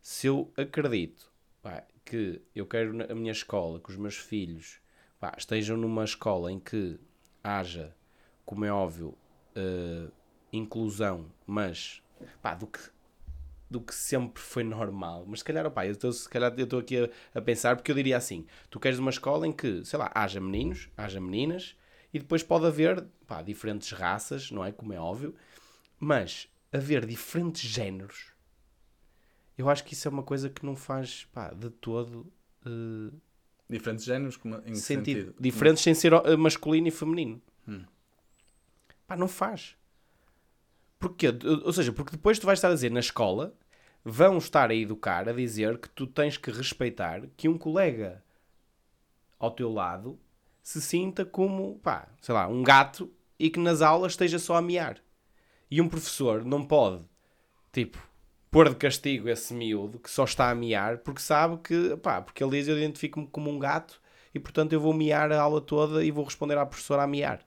Se eu acredito pá, que eu quero a minha escola que os meus filhos pá, estejam numa escola em que haja, como é óbvio, eh, inclusão, mas pá, do que do que sempre foi normal. Mas se calhar, opá, eu estou, se calhar eu estou aqui a, a pensar, porque eu diria assim: tu queres uma escola em que, sei lá, haja meninos, haja meninas, e depois pode haver pá, diferentes raças, não é? Como é óbvio, mas haver diferentes géneros, eu acho que isso é uma coisa que não faz pá, de todo eh, Diferentes géneros, como, em sentido. sentido? Diferentes sem ser eh, masculino e feminino. Pá, não faz. Porquê? Ou seja, porque depois tu vais estar a dizer na escola, vão estar a educar, a dizer que tu tens que respeitar que um colega ao teu lado se sinta como, pá, sei lá, um gato e que nas aulas esteja só a miar. E um professor não pode, tipo, pôr de castigo esse miúdo que só está a miar porque sabe que, pá, porque ele diz eu identifico-me como um gato e portanto eu vou miar a aula toda e vou responder à professora a miar.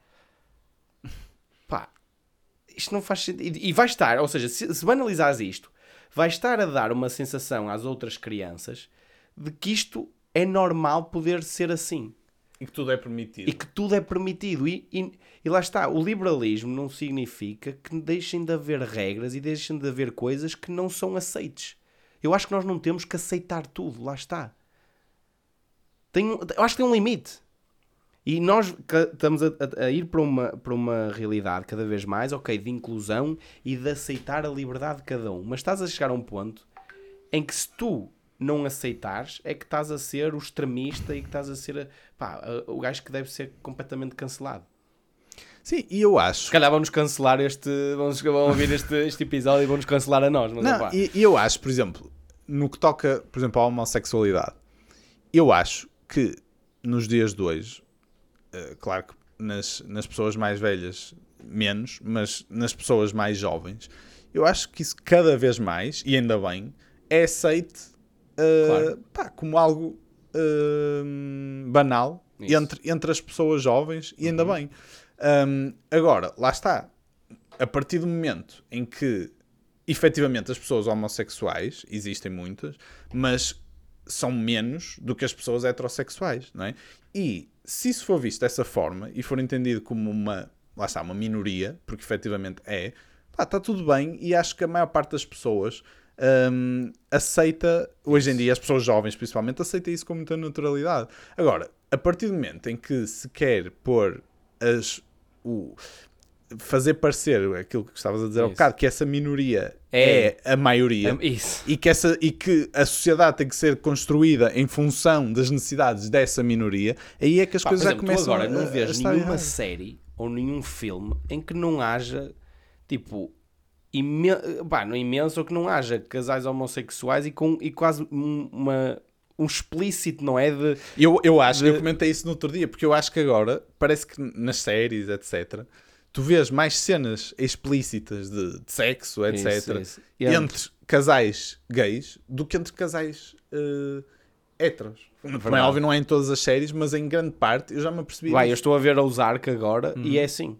Isto não faz sentido. E, e vai estar, ou seja, se, se banalizares isto, vai estar a dar uma sensação às outras crianças de que isto é normal poder ser assim E que tudo é permitido. e que tudo é permitido. E, e, e lá está, o liberalismo não significa que deixem de haver regras e deixem de haver coisas que não são aceites. Eu acho que nós não temos que aceitar tudo, lá está. Tem, eu acho que tem um limite. E nós estamos a, a- a ir para uma, para uma realidade cada vez mais, ok, de inclusão e de aceitar a liberdade de cada um. Mas estás a chegar a um ponto em que se tu não aceitares, é que estás a ser o extremista e que estás a ser a- pá, o gajo que deve ser completamente cancelado. Sim, e eu acho Se calhar vamos cancelar este. Vamos, vão ouvir este, este episódio e vão-nos cancelar a nós. Mas, Não, e, e eu acho, por exemplo, no que toca, por exemplo, à homossexualidade, eu acho que nos dias de hoje, eh, claro que nas, nas pessoas mais velhas menos, mas nas pessoas mais jovens, eu acho que isso cada vez mais, e ainda bem, é aceite eh, Claro. pá, como algo eh, banal Isso. entre, entre as pessoas jovens e ainda bem. Um, agora, lá está. A partir do momento em que efetivamente as pessoas homossexuais, existem muitas, mas são menos do que as pessoas heterossexuais, não é? E se isso for visto dessa forma e for entendido como uma, lá está, uma minoria, porque efetivamente é, pá, está tudo bem e acho que a maior parte das pessoas hum, aceita, hoje em dia, as pessoas jovens principalmente, aceita isso com muita naturalidade. Agora, a partir do momento em que se quer pôr as, o, fazer parecer aquilo que estavas a dizer há Isso. bocado, que essa minoria É. é, a maioria Isso. e que, essa, e que a sociedade tem que ser construída em função das necessidades dessa minoria, aí é que as Pá, coisas já exemplo, tu começam agora a, não a vês nenhuma erradas. série ou nenhum filme em que não haja, tipo, imen pá, não imenso, ou que não haja casais homossexuais e, com, e quase um- uma, um explícito, não é? De, Eu, eu acho, de- eu comentei isso no outro dia, porque eu acho que agora parece que nas séries, etc., tu vês mais cenas explícitas de, de sexo, etc., Isso, isso. entre casais gays do que entre casais heteros. Como é Verdade. óbvio, não é em todas as séries, mas em grande parte eu já me apercebi. Vai, eu estou a ver a Ozark agora Uhum. e é assim.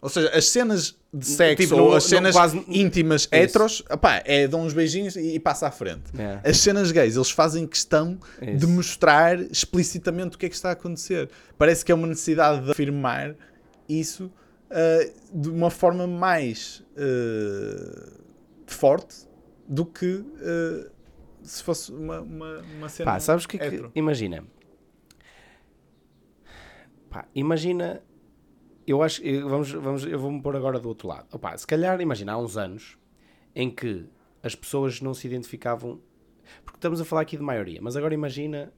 Ou seja, as cenas de sexo Tipo, ou não- as não- cenas quase- íntimas heteros, opá, é dão uns beijinhos e, e passa à frente. É. As cenas gays, eles fazem questão de Isso. mostrar explicitamente o que é que está a acontecer. Parece que é uma necessidade de afirmar isso ah, de uma forma mais ah, forte do que ah, se fosse uma, uma, uma cena Pá, sabes que é que. Imagina. Pá, imagina. Eu acho. eu- Vamos, vamos, eu vou-me pôr agora do outro lado. Opá, se calhar, imagina, há uns anos em que as pessoas não se identificavam. Porque estamos a falar aqui de maioria, mas agora imagina.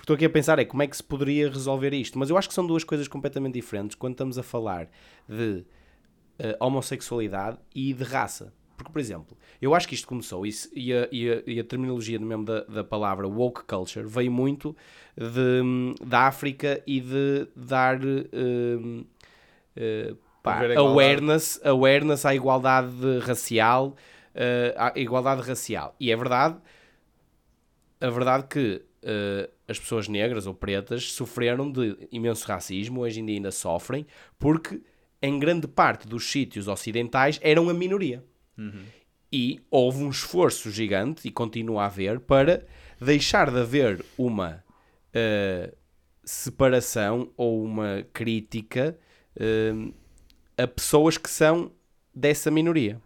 Porque estou aqui a pensar é como é que se poderia resolver isto. Mas eu acho que são duas coisas completamente diferentes quando estamos a falar de eh, homossexualidade e de raça. Porque, por exemplo, eu acho que isto começou e, e a, e a- e a terminologia mesmo da, da palavra woke culture veio muito de, da África e de dar hum, eh, pá, awareness, awareness à igualdade racial, eh, à igualdade racial. E é verdade, a verdade que eh, as pessoas negras ou pretas sofreram de imenso racismo, hoje em dia ainda sofrem, porque em grande parte dos sítios ocidentais eram a minoria. E houve um esforço gigante, e continua a haver, para deixar de haver uma eh, separação ou uma crítica eh, a pessoas que são dessa minoria.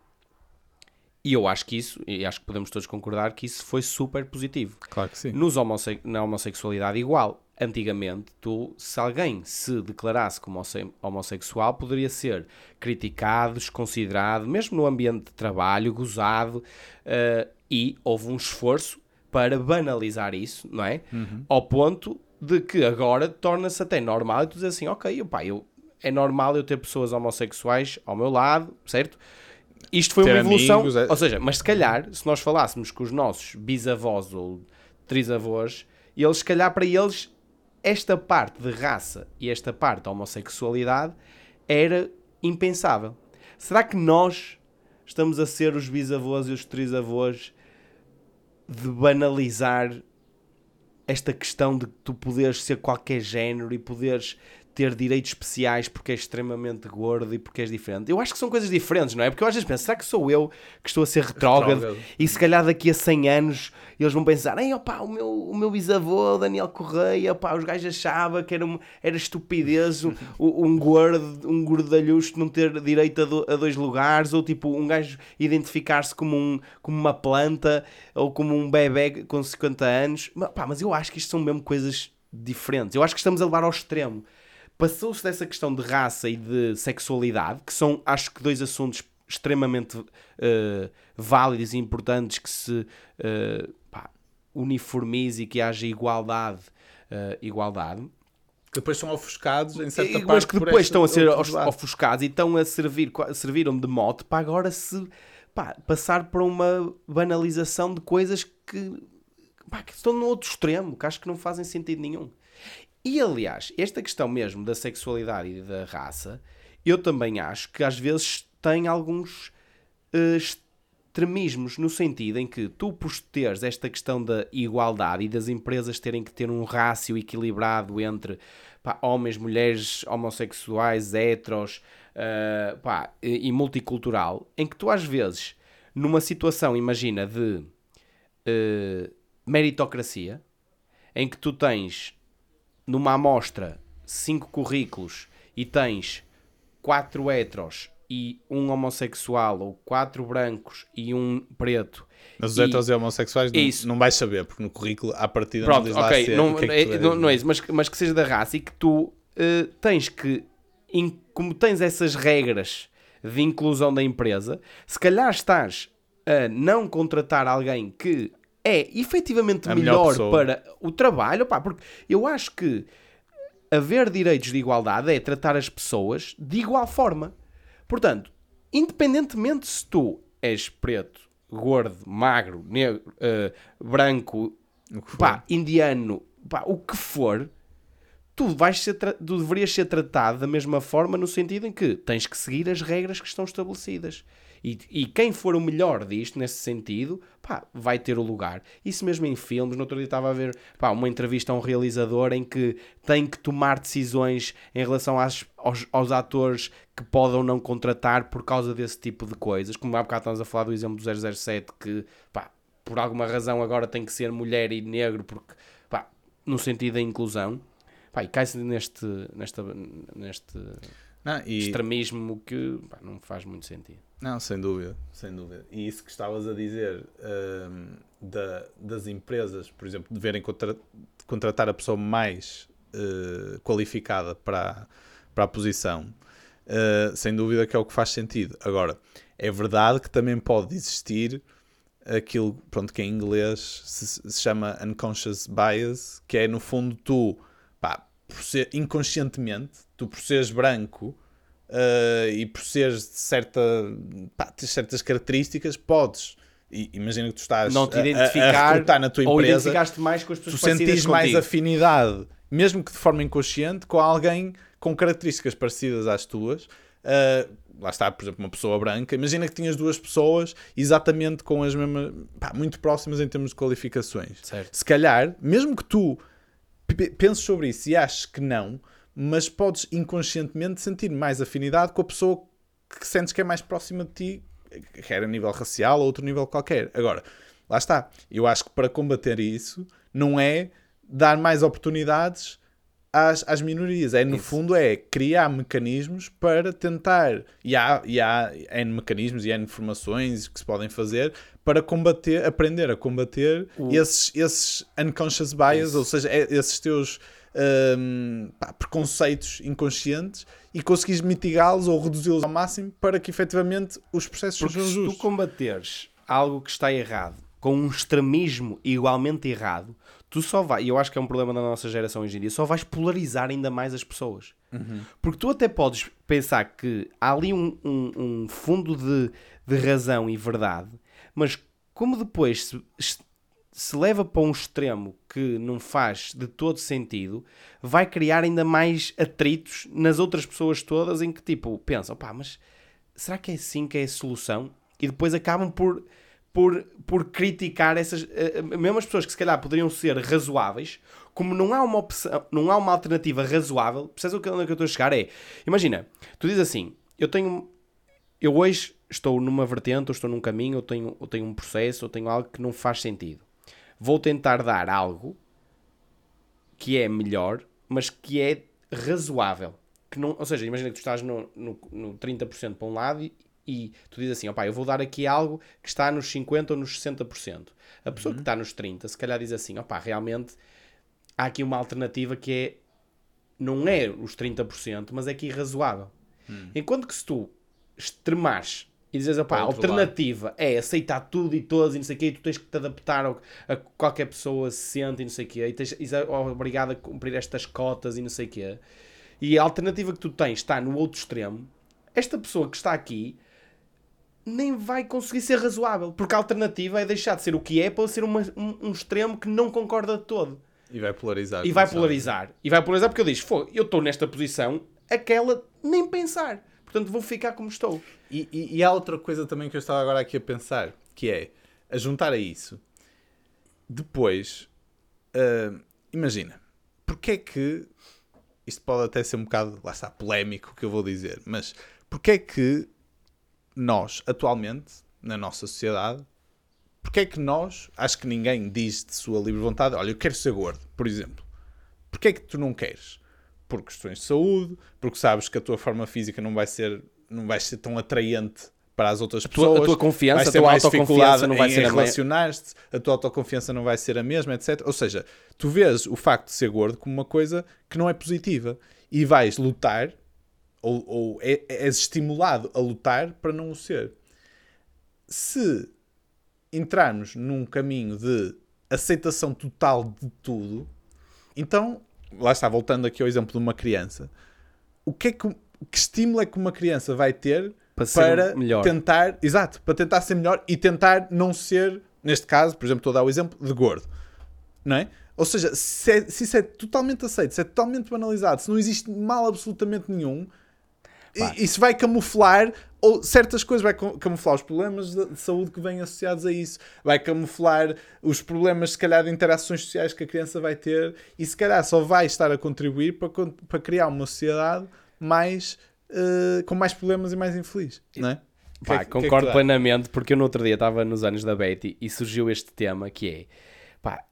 E eu acho que isso, e acho que podemos todos concordar que isso foi super positivo. Claro que sim. Nos homosse- na homossexualidade igual. Antigamente, tu, se alguém se declarasse como homossexual, poderia ser criticado, desconsiderado, mesmo no ambiente de trabalho, gozado, eh, e houve um esforço para banalizar isso, não é? Ao ponto de que agora torna-se até normal e tu dizes assim, ok, opá, eu, é normal eu ter pessoas homossexuais ao meu lado, certo? Isto foi uma evolução, amigos, é- ou seja, mas se calhar, se nós falássemos com os nossos bisavós ou trisavós, eles, se calhar, para eles, esta parte de raça e esta parte da homossexualidade era impensável. Será que nós estamos a ser os bisavós e os trisavós de banalizar esta questão de tu poderes ser qualquer género e poderes ter direitos especiais porque és extremamente gordo e porque és diferente. Eu acho que são coisas diferentes, não é? Porque eu às vezes penso, será que sou eu que estou a ser retrógrado? Retrógrado. E se calhar daqui a 100 anos eles vão pensar, Ei, opa, o meu, o meu bisavô, Daniel Correia, opa, os gajos achavam que era, um- era estupidez um, um gordo, um gordalhusto não ter direito a, do- a dois lugares, ou tipo um gajo identificar-se como, um, como uma planta ou como um bebê com 50 anos. Mas, pá, mas eu acho que isto são mesmo coisas diferentes. Eu acho que estamos a levar ao extremo. Passou-se dessa questão de raça e de sexualidade, que são, acho que, dois assuntos extremamente eh, válidos e importantes que se eh, pá, uniformize e que haja igualdade. eh, igualdade. Que depois são ofuscados em certa E- parte. mas que depois este estão a ser ofuscados e estão a servir, serviram de mote para agora se pá, passar para uma banalização de coisas que, pá, que estão no outro extremo, que acho que não fazem sentido nenhum. E aliás, esta questão mesmo da sexualidade e da raça, eu também acho que às vezes tem alguns eh, est- extremismos no sentido em que tu, por teres esta questão da igualdade e das empresas terem que ter um rácio equilibrado entre pá, homens, mulheres, homossexuais, heteros uh, pá, e, e multicultural, em que tu às vezes, numa situação, imagina, de uh, meritocracia, em que tu tens numa amostra cinco currículos e tens quatro heteros e um homossexual, ou quatro brancos e um preto. Mas os e... heteros e homossexuais não, Isso. não vais saber, porque no currículo, à partida, Pronto, não diz lá ok, ser não, que é, que é, tu és, não, não é isso, mas, mas que seja da raça e que tu uh, tens que, in, como tens essas regras de inclusão da empresa, se calhar estás a não contratar alguém que é efetivamente A melhor melhor, para o trabalho, pá, porque eu acho que haver direitos de igualdade é tratar as pessoas de igual forma. Portanto, independentemente se tu és preto, gordo, magro, negro, eh, branco, pá, indiano, pá, o que for, tu, vais ser tu deverias ser tratado da mesma forma no sentido em que tens que seguir as regras que estão estabelecidas. E, e quem for o melhor disto, nesse sentido, pá, vai ter o lugar. Isso mesmo em filmes. No outro dia estava a ver pá, uma entrevista a um realizador em que tem que tomar decisões em relação às- aos, aos atores que podem ou não contratar por causa desse tipo de coisas. Como há bocado estamos a falar do exemplo do 007, que pá, por alguma razão agora tem que ser mulher e negro, porque pá, no sentido da inclusão. Pá, e cai-se neste, nesta, neste Não, e- extremismo que pá, não faz muito sentido. Não, sem dúvida, sem dúvida. E isso que estavas a dizer hum, da- das empresas, por exemplo, deverem contra- contratar a pessoa mais eh, qualificada para, para a posição, eh, sem dúvida que é o que faz sentido. Agora, é verdade que também pode existir aquilo pronto, que em inglês se, se chama unconscious bias, que é no fundo tu, por ser, inconscientemente, tu por seres branco uh, e por seres de certa, pá, tens certas características, podes. E, imagina que tu estás Não te a- a- a, identificar na tua ou empresa, identificaste mais com as pessoas tu sentires mais contigo. afinidade, mesmo que de forma inconsciente, com alguém com características parecidas às tuas. Uh, lá está, por exemplo, uma pessoa branca. Imagina que tinhas duas pessoas exatamente com as mesmas, pá, muito próximas em termos de qualificações. Certo. Se calhar, mesmo que tu penses sobre isso e aches que não, mas podes inconscientemente sentir mais afinidade com a pessoa que sentes que é mais próxima de ti, quer a nível racial ou outro nível qualquer. Agora, lá está. Eu acho que para combater isso não é dar mais oportunidades às, às minorias. É, no fundo, é criar mecanismos para tentar. E há, e há N mecanismos e N informações que se podem fazer para combater, aprender a combater esses, esses unconscious bias, ou seja, é- esses teus hum, pá, preconceitos inconscientes e conseguires mitigá-los ou reduzi-los ao máximo para que efetivamente os processos Porque sejam se tu justos. combateres algo que está errado com um extremismo igualmente errado, tu só vais, e eu acho que é um problema da nossa geração hoje em dia, só vais polarizar ainda mais as pessoas. Porque tu até podes pensar que há ali um, um- um fundo de, de razão e verdade, mas como depois se, se leva para um extremo que não faz de todo sentido, vai criar ainda mais atritos nas outras pessoas todas em que tipo pensam, pá, mas será que é assim que é a solução? E depois acabam por, por, por criticar essas, eh, mesmo as pessoas que se calhar poderiam ser razoáveis, como não há uma opção, não há uma alternativa razoável, percebes onde é que eu estou a chegar? É, imagina, tu dizes assim, eu tenho, eu hoje estou numa vertente, ou estou num caminho, ou tenho, ou tenho um processo, ou tenho algo que não faz sentido. Vou tentar dar algo que é melhor, mas que é razoável. Que não, ou seja, imagina que tu estás no, no, no 30% para um lado e, e tu dizes assim, opá, eu vou dar aqui algo que está nos 50% ou nos 60%. A pessoa que está nos 30%, se calhar diz assim, opá, realmente há aqui uma alternativa que é, não é os 30%, mas é que irrazoável. Enquanto que se tu extremares e dizes, opá, a alternativa é aceitar tudo e todos e não sei o quê, e tu tens que te adaptar ao, a que qualquer pessoa se sente e não sei o quê, e tens, és obrigado a cumprir estas cotas e não sei o quê, e a alternativa que tu tens está no outro extremo, esta pessoa que está aqui nem vai conseguir ser razoável, porque a alternativa é deixar de ser o que é para ser uma- um, um extremo que não concorda de todo. E vai polarizar. E vai polarizar. E vai polarizar porque eu "Fogo, eu estou nesta posição, aquela nem pensar. Portanto vou ficar como estou. E, e, e há outra coisa também que eu estava agora aqui a pensar, que é, a juntar a isso, depois, ah, imagina, porque é que, isto pode até ser um bocado, lá está, polémico o que eu vou dizer, mas porque é que nós, atualmente, na nossa sociedade, porque é que nós, acho que ninguém diz de sua livre vontade, olha, eu quero ser gordo, por exemplo. Porque é que tu não queres? Por questões de saúde, porque sabes que a tua forma física não vai ser, não vai ser tão atraente para as outras tua- pessoas. a tua confiança, a tua autoconfiança não vai ser a relacionar-te, a tua autoconfiança não vai ser a mesma, etc. Ou seja, tu vês o facto de ser gordo como uma coisa que não é positiva e vais lutar ou, ou é- és estimulado a lutar para não o ser. Se entrarmos num caminho de aceitação total de tudo, então, lá está, voltando aqui ao exemplo de uma criança, o que é que, que estímulo é que uma criança vai ter Para para melhor. tentar, exato, para tentar ser melhor e tentar não ser, neste caso, por exemplo, estou a dar o exemplo de gordo, não é? Ou seja, se, é- se isso é totalmente aceito, se é totalmente banalizado, se não existe mal absolutamente nenhum, Pá. isso vai camuflar ou certas coisas, vai ca- camuflar os problemas de, de saúde que vêm associados a isso, vai camuflar os problemas, se calhar, de interações sociais que a criança vai ter e se calhar só vai estar a contribuir para, para criar uma sociedade mais eh, com mais problemas e mais infeliz, não é? O que Pá, é que- é que concordo plenamente, porque eu no outro dia estava nos anos da Betty e surgiu este tema que é pá,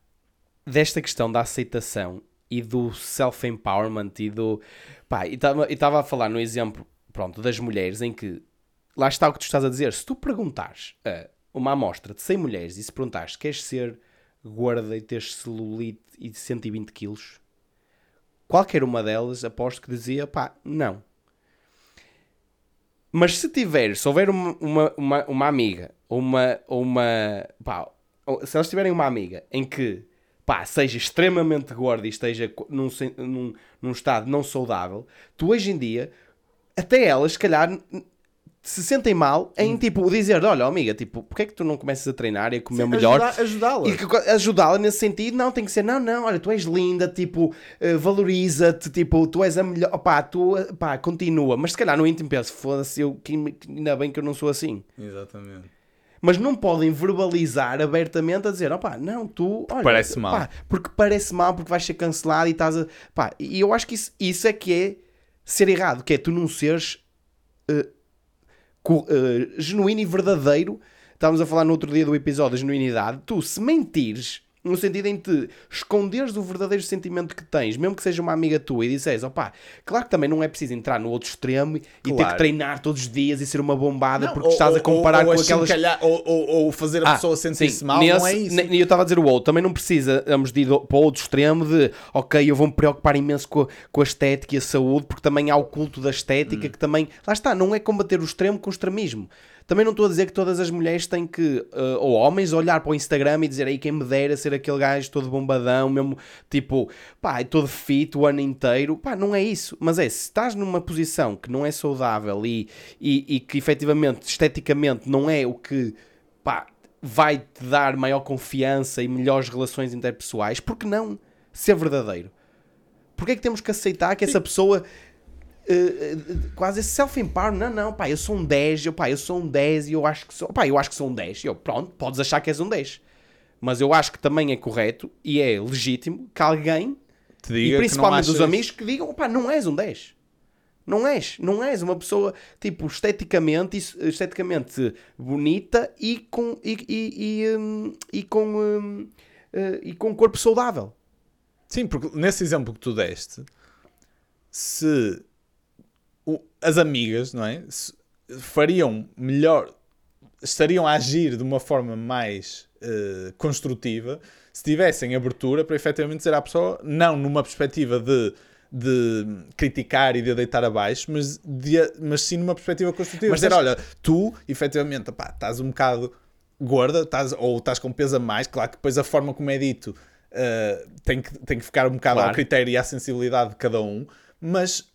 desta questão da aceitação e do self-empowerment e do. Pá, e estava a falar no exemplo pronto, das mulheres em que lá está o que tu estás a dizer. Se tu perguntares a uma amostra de 100 mulheres e se perguntares queres ser gorda e teres celulite e de 120 quilos, qualquer uma delas aposto que dizia pá, não. Mas se tiver, se houver uma, uma, uma, uma amiga ou uma, uma pá, se elas tiverem uma amiga em que pá, seja extremamente gorda e esteja num, num, num estado não saudável, tu hoje em dia, até elas, se calhar, se sentem mal Hum. em tipo dizer: Olha, amiga, tipo, porque é que tu não começas a treinar e a comer Sim, melhor? ajudá-la. E ajudá-la nesse sentido, não, tem que ser, não, não, olha, tu és linda, tipo, eh, valoriza-te, tipo, tu és a melhor, pá, tu, pá, continua. Mas se calhar no íntimo penso, foda-se, eu, que, ainda bem que eu não sou assim. Exatamente. Mas não podem verbalizar abertamente a dizer, opá, não, tu, olha, Parece mal. porque parece mal, porque vais ser cancelado e estás a, pá, e eu acho que isso, isso é que é ser errado, que é tu não seres eh, genuíno e verdadeiro. Estávamos a falar no outro dia do episódio da genuinidade. Tu, se mentires, no sentido em te esconderes o verdadeiro sentimento que tens, mesmo que seja uma amiga tua, e disseres, opá, claro que também não é preciso entrar no outro extremo e ter Claro. que treinar todos os dias e ser uma bombada Não, porque ou- estás a ou- comparar ou com aquelas achincalhar- Ou, ou, ou fazer a ah, pessoa sentir-se mal, nesse- não é isso. E eu estava a dizer o outro, também não precisa vamos de ir para o outro extremo de ok, eu vou me preocupar imenso com a, com a estética e a saúde, porque também há o culto da estética Hum. que também, lá está, não é combater o extremo com o extremismo. Também não estou a dizer que todas as mulheres têm que, eh, ou homens, olhar para o Instagram e dizer aí quem me dera ser aquele gajo todo bombadão, mesmo tipo, pá, todo fit o ano inteiro. Pá, não é isso. Mas é, se estás numa posição que não é saudável e, e, e que efetivamente, esteticamente, não é o que, pá, vai-te dar maior confiança e melhores relações interpessoais, por que não ser verdadeiro? Porquê é que temos que aceitar que essa pessoa eh, eh, quase esse self-empower, não, não, pá, eu sou um 10, eu, pá, eu sou um 10 e eu acho que sou, pá, eu acho que sou um 10. Eu, pronto, podes achar que és um 10. Mas eu acho que também é correto e é legítimo que alguém, Te e diga que principalmente os amigos, que digam, pá, não és um 10. Não és, não és uma pessoa, tipo, esteticamente, esteticamente bonita e com, e, e, e, hum, e com, hum, eh, e com um corpo saudável. Sim, porque nesse exemplo que tu deste, se o- as amigas, não é? Fariam melhor, estariam a agir de uma forma mais eh, construtiva se tivessem abertura para efetivamente dizer à pessoa, não numa perspectiva de, de criticar e de a deitar abaixo, mas, de, mas sim numa perspectiva construtiva. Mas dizer, olha, tu, efetivamente, pá, estás um bocado gorda, estás, ou estás com peso a mais, claro que depois a forma como é dito uh, tem, que, tem que ficar um bocado Claro. ao critério e à sensibilidade de cada um, mas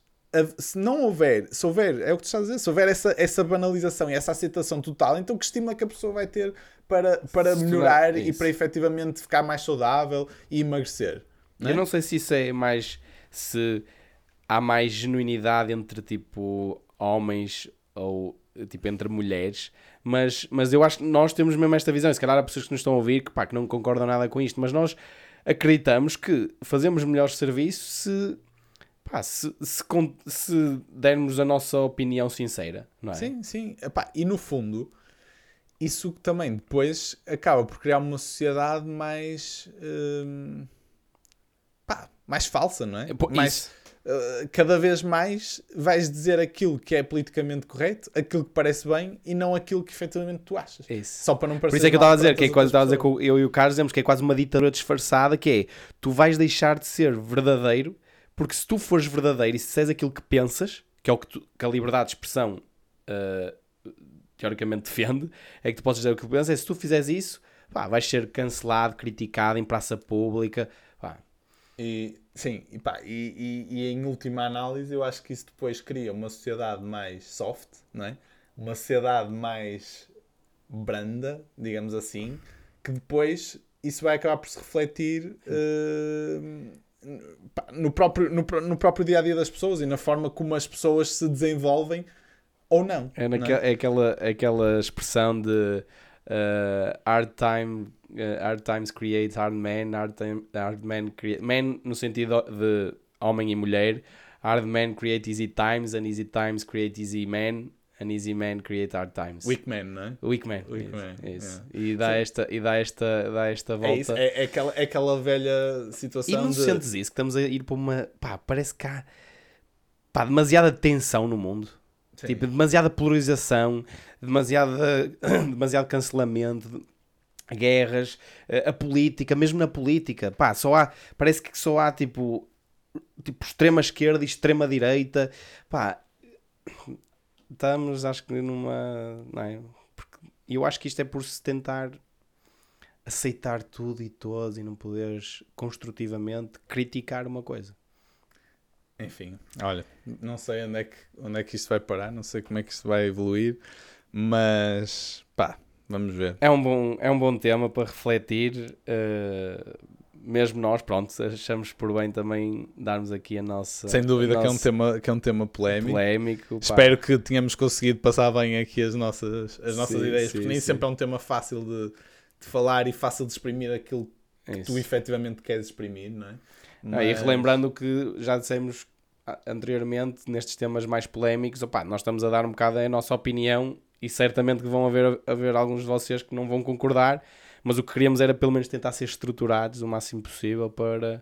se não houver, se houver, é o que tu estás a dizer, se houver essa, essa banalização e essa aceitação total, então que estímulo é que a pessoa vai ter para, para Se melhorar e para efetivamente ficar mais saudável e emagrecer? não é? Eu não sei se isso é mais. Se há mais genuinidade entre tipo. homens ou tipo entre mulheres, mas, mas eu acho que nós temos mesmo esta visão. E se calhar há pessoas que nos estão a ouvir que, pá, que não concordam nada com isto, mas nós acreditamos que fazemos melhor serviço se, pá, se, se, se dermos a nossa opinião sincera, não é? Sim, sim. Epá, e no fundo, isso também depois acaba por criar uma sociedade mais. hum, pá, mais falsa, não é? É, pô, mais, uh, cada vez mais vais dizer aquilo que é politicamente correto, aquilo que parece bem e não aquilo que efetivamente tu achas. Isso. Só para não parecer Por isso é que eu estava a dizer, que é quase estava a dizer que eu e o Carlos dizemos que é quase uma ditadura disfarçada, que é tu vais deixar de ser verdadeiro, porque se tu fores verdadeiro e se disseres aquilo que pensas, que é o que, tu- que a liberdade de expressão ah, teoricamente defende, é que tu podes dizer o que pensas, é se tu fizeres isso, pá, vais ser cancelado, criticado em praça pública, pá, E, sim, e, pá, e, e- e em última análise, eu acho que isso depois cria uma sociedade mais soft, não é? uma sociedade mais branda, digamos assim, que depois isso vai acabar por se refletir pá, no, próprio, no, no próprio dia a dia das pessoas e na forma como as pessoas se desenvolvem ou não. É, não naque- é aquela, aquela expressão de uh, hard, time, uh, hard times create hard men, hard, time, hard men create... Men no sentido de homem e mulher. Hard men create easy times and easy times create easy men and easy men create hard times. Weak man, não é? Weak man. Isso, man, yeah. E, dá Sim. esta, e dá esta, dá esta volta. É, isso, é, é aquela, é aquela velha E situação não de... sentes isso? Que estamos a ir para uma... Pá, parece que há pá, demasiada tensão no mundo. Sim. Tipo, demasiada polarização, demasiada, demasiado cancelamento, guerras, eh, a política, mesmo na política, pá, só há, parece que só há tipo, tipo extrema esquerda e extrema direita, pá, estamos acho que numa, não é? Porque eu acho que isto é por se tentar aceitar tudo e todos e não poderes construtivamente criticar uma coisa. Enfim, olha, não sei onde é, que, onde é que isto vai parar, não sei como é que isto vai evoluir, mas pá, vamos ver. É um bom, é um bom tema para refletir. eh, mesmo nós, pronto, achamos por bem também darmos aqui a nossa. Sem dúvida que é um tema, que é um tema polémico. polémico. Espero que tenhamos conseguido passar bem aqui as nossas, as nossas Sim, ideias, sim, porque nem sim. sempre é um tema fácil de, de falar e fácil de exprimir aquilo que Isso. tu efetivamente queres exprimir, não é? Ah, e Mas- relembrando que já dissemos anteriormente, nestes temas mais polémicos, opá, nós estamos a dar um bocado a nossa opinião e certamente que vão haver, haver alguns de vocês que não vão concordar, mas o que queríamos era pelo menos tentar ser estruturados o máximo possível para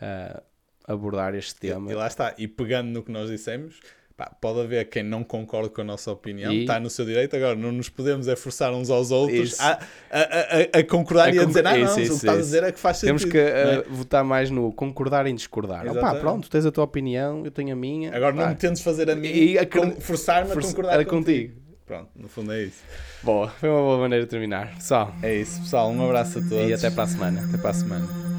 ah, abordar este tema. E lá está, e pegando no que nós dissemos, pá, pode haver quem não concorde com a nossa opinião, E- está no seu direito, agora não nos podemos é forçar uns aos outros a, a, a, a concordar e a dizer, ah, não, isso, o que estás a dizer é que faz sentido. Temos que ah, não é? votar mais no concordar em discordar. Opá, pronto, tens a tua opinião, eu tenho a minha. Agora não Pá, me tentes fazer a mim E a- con- forçar-me a concordar contigo. contigo. Pronto, no fundo é isso. Boa, foi uma boa maneira de terminar. Pessoal, É isso, pessoal. Um abraço a todos. e até para a semana. Até para a semana.